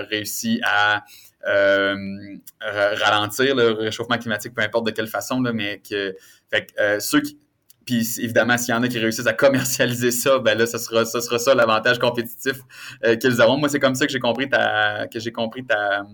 réussi à ralentir le réchauffement climatique, peu importe de quelle façon, mais que ceux qui, puis évidemment, s'il y en a qui réussissent à commercialiser ça, ben là, ce sera, sera ça l'avantage compétitif euh, qu'ils auront. Moi, c'est comme ça que j'ai compris ta, que j'ai compris ta,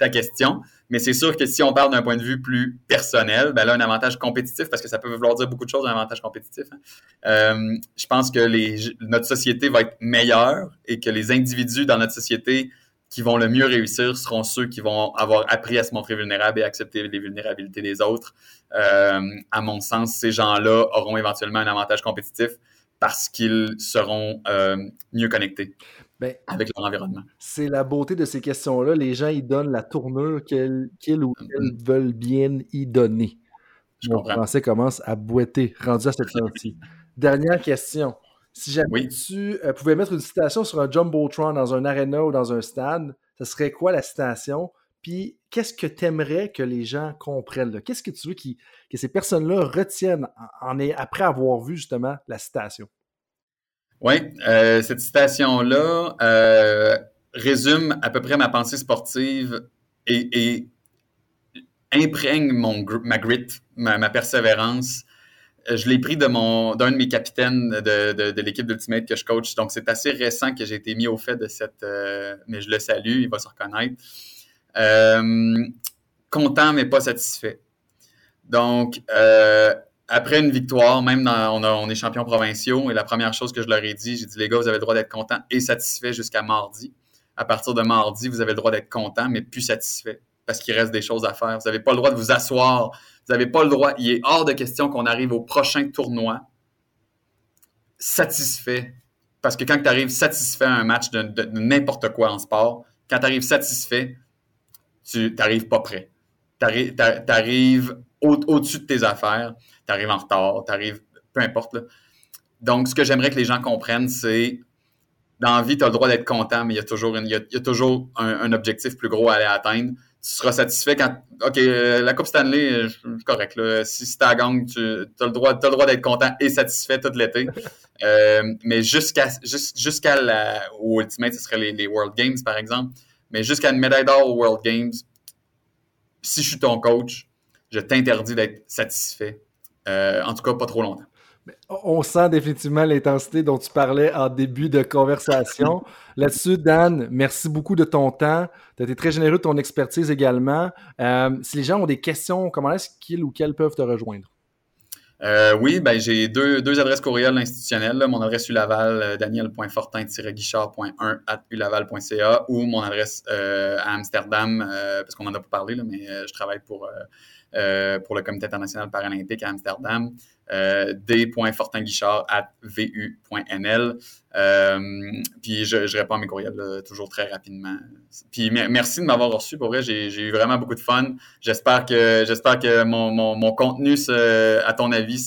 ta question. Mais c'est sûr que si on parle d'un point de vue plus personnel, ben là, un avantage compétitif, parce que ça peut vouloir dire beaucoup de choses, un avantage compétitif. Hein. Euh, je pense que notre société va être meilleure et que les individus dans notre société qui vont le mieux réussir seront ceux qui vont avoir appris à se montrer vulnérables et accepter les vulnérabilités des autres. Euh, à mon sens, ces gens-là auront éventuellement un avantage compétitif parce qu'ils seront euh, mieux connectés. ben, avec leur environnement. C'est la beauté de ces questions-là. Les gens, ils donnent la tournure qu'ils ou mm-hmm. elles veulent bien y donner. Je Mon français commence à boiter, rendu à cette ci Dernière question. Si jamais tu euh, pouvais mettre une citation sur un Jumbotron dans un arena ou dans un stade, ce serait quoi la citation? Puis qu'est-ce que tu aimerais que les gens comprennent? Qu'est-ce que tu veux que ces personnes-là retiennent en, après avoir vu justement la citation? Oui, euh, cette citation-là euh, résume à peu près ma pensée sportive et, imprègne mon, ma grit, ma, persévérance. Euh, je l'ai pris d'un de mes capitaines de, l'équipe d'Ultimate que je coach. Donc, c'est assez récent que j'ai été mis au fait de cette. mais je le salue, il va se reconnaître. content, mais pas satisfait. Donc, après une victoire, même on, est champion provinciaux, et la première chose que je leur ai dit, j'ai dit, les gars, vous avez le droit d'être contents et satisfaits jusqu'à mardi. À partir de mardi, vous avez le droit d'être content, mais plus satisfait, parce qu'il reste des choses à faire. Vous n'avez pas le droit de vous asseoir. Vous n'avez pas le droit. Il est hors de question qu'on arrive au prochain tournoi satisfait. Parce que quand tu arrives satisfait à un match de, n'importe quoi en sport, quand tu arrives satisfait, tu n'arrives pas prêt. Tu arrives au-dessus de tes affaires tu arrives en retard, tu arrives, peu importe. Donc, ce que j'aimerais que les gens comprennent, c'est dans la vie, tu as le droit d'être content, mais il y a toujours, il y a, toujours un, objectif plus gros à aller atteindre. Tu seras satisfait quand. OK, euh, la Coupe Stanley, euh, je suis correct. Là. Si c'est ta gang, tu as le droit, droit d'être content et satisfait tout l'été. Euh, mais jusqu'à jusqu'à la. Au Ultimate, ce serait les, les, World Games, par exemple. Mais jusqu'à une médaille d'or aux World Games, si je suis ton coach, je t'interdis d'être satisfait euh, en tout cas, pas trop longtemps. On sent définitivement l'intensité dont tu parlais en début de conversation. Là-dessus, Dan, merci beaucoup de ton temps. Tu as été très généreux de ton expertise également. Euh, si les gens ont des questions, comment est-ce qu'ils ou qu'elles peuvent te rejoindre? Euh, oui, ben, j'ai deux, adresses courriels institutionnelles. Mon adresse ulaval, daniel.fortin-guichard.1 at ulaval.ca ou mon adresse à Amsterdam, parce qu'on en a pas parlé, mais je travaille pour euh, pour le Comité international paralympique à Amsterdam, euh, d.fortinguichard at vu.nl. Euh, puis je, réponds à mes courriels toujours très rapidement. Puis merci de m'avoir reçu. Pour vrai, j'ai eu vraiment beaucoup de fun. J'espère que mon, contenu, à ton avis,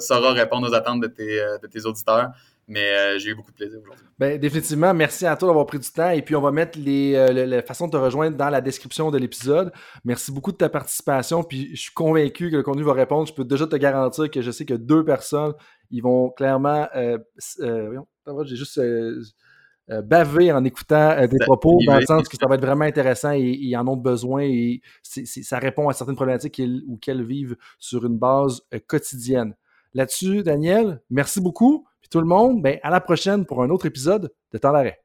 saura répondre aux attentes de tes, de tes auditeurs. Mais euh, j'ai eu beaucoup de plaisir aujourd'hui. Ben, définitivement, merci à toi d'avoir pris du temps. Et puis, on va mettre les, euh, façons de te rejoindre dans la description de l'épisode. Merci beaucoup de ta participation. Puis, je suis convaincu que le contenu va répondre. Je peux déjà te garantir que je sais que deux personnes, ils vont clairement. Euh, j'ai juste. bavé en écoutant des propos, dans le sens que ça va être vraiment intéressant et ils en ont besoin et ça répond à certaines problématiques ou qu'elles vivent sur une base quotidienne. Là-dessus, Daniel, merci beaucoup tout le monde, ben, à la prochaine pour un autre épisode de Temps d'arrêt.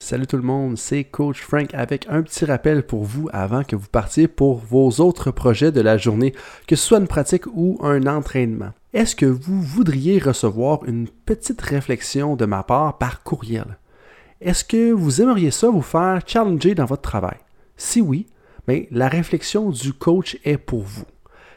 Salut tout le monde, c'est Coach Frank avec un petit rappel pour vous avant que vous partiez pour vos autres projets de la journée, que ce soit une pratique ou un entraînement. Est-ce que vous voudriez recevoir une petite réflexion de ma part par courriel? Est-ce que vous aimeriez ça vous faire challenger dans votre travail? Si oui, bien, la réflexion du coach est pour vous.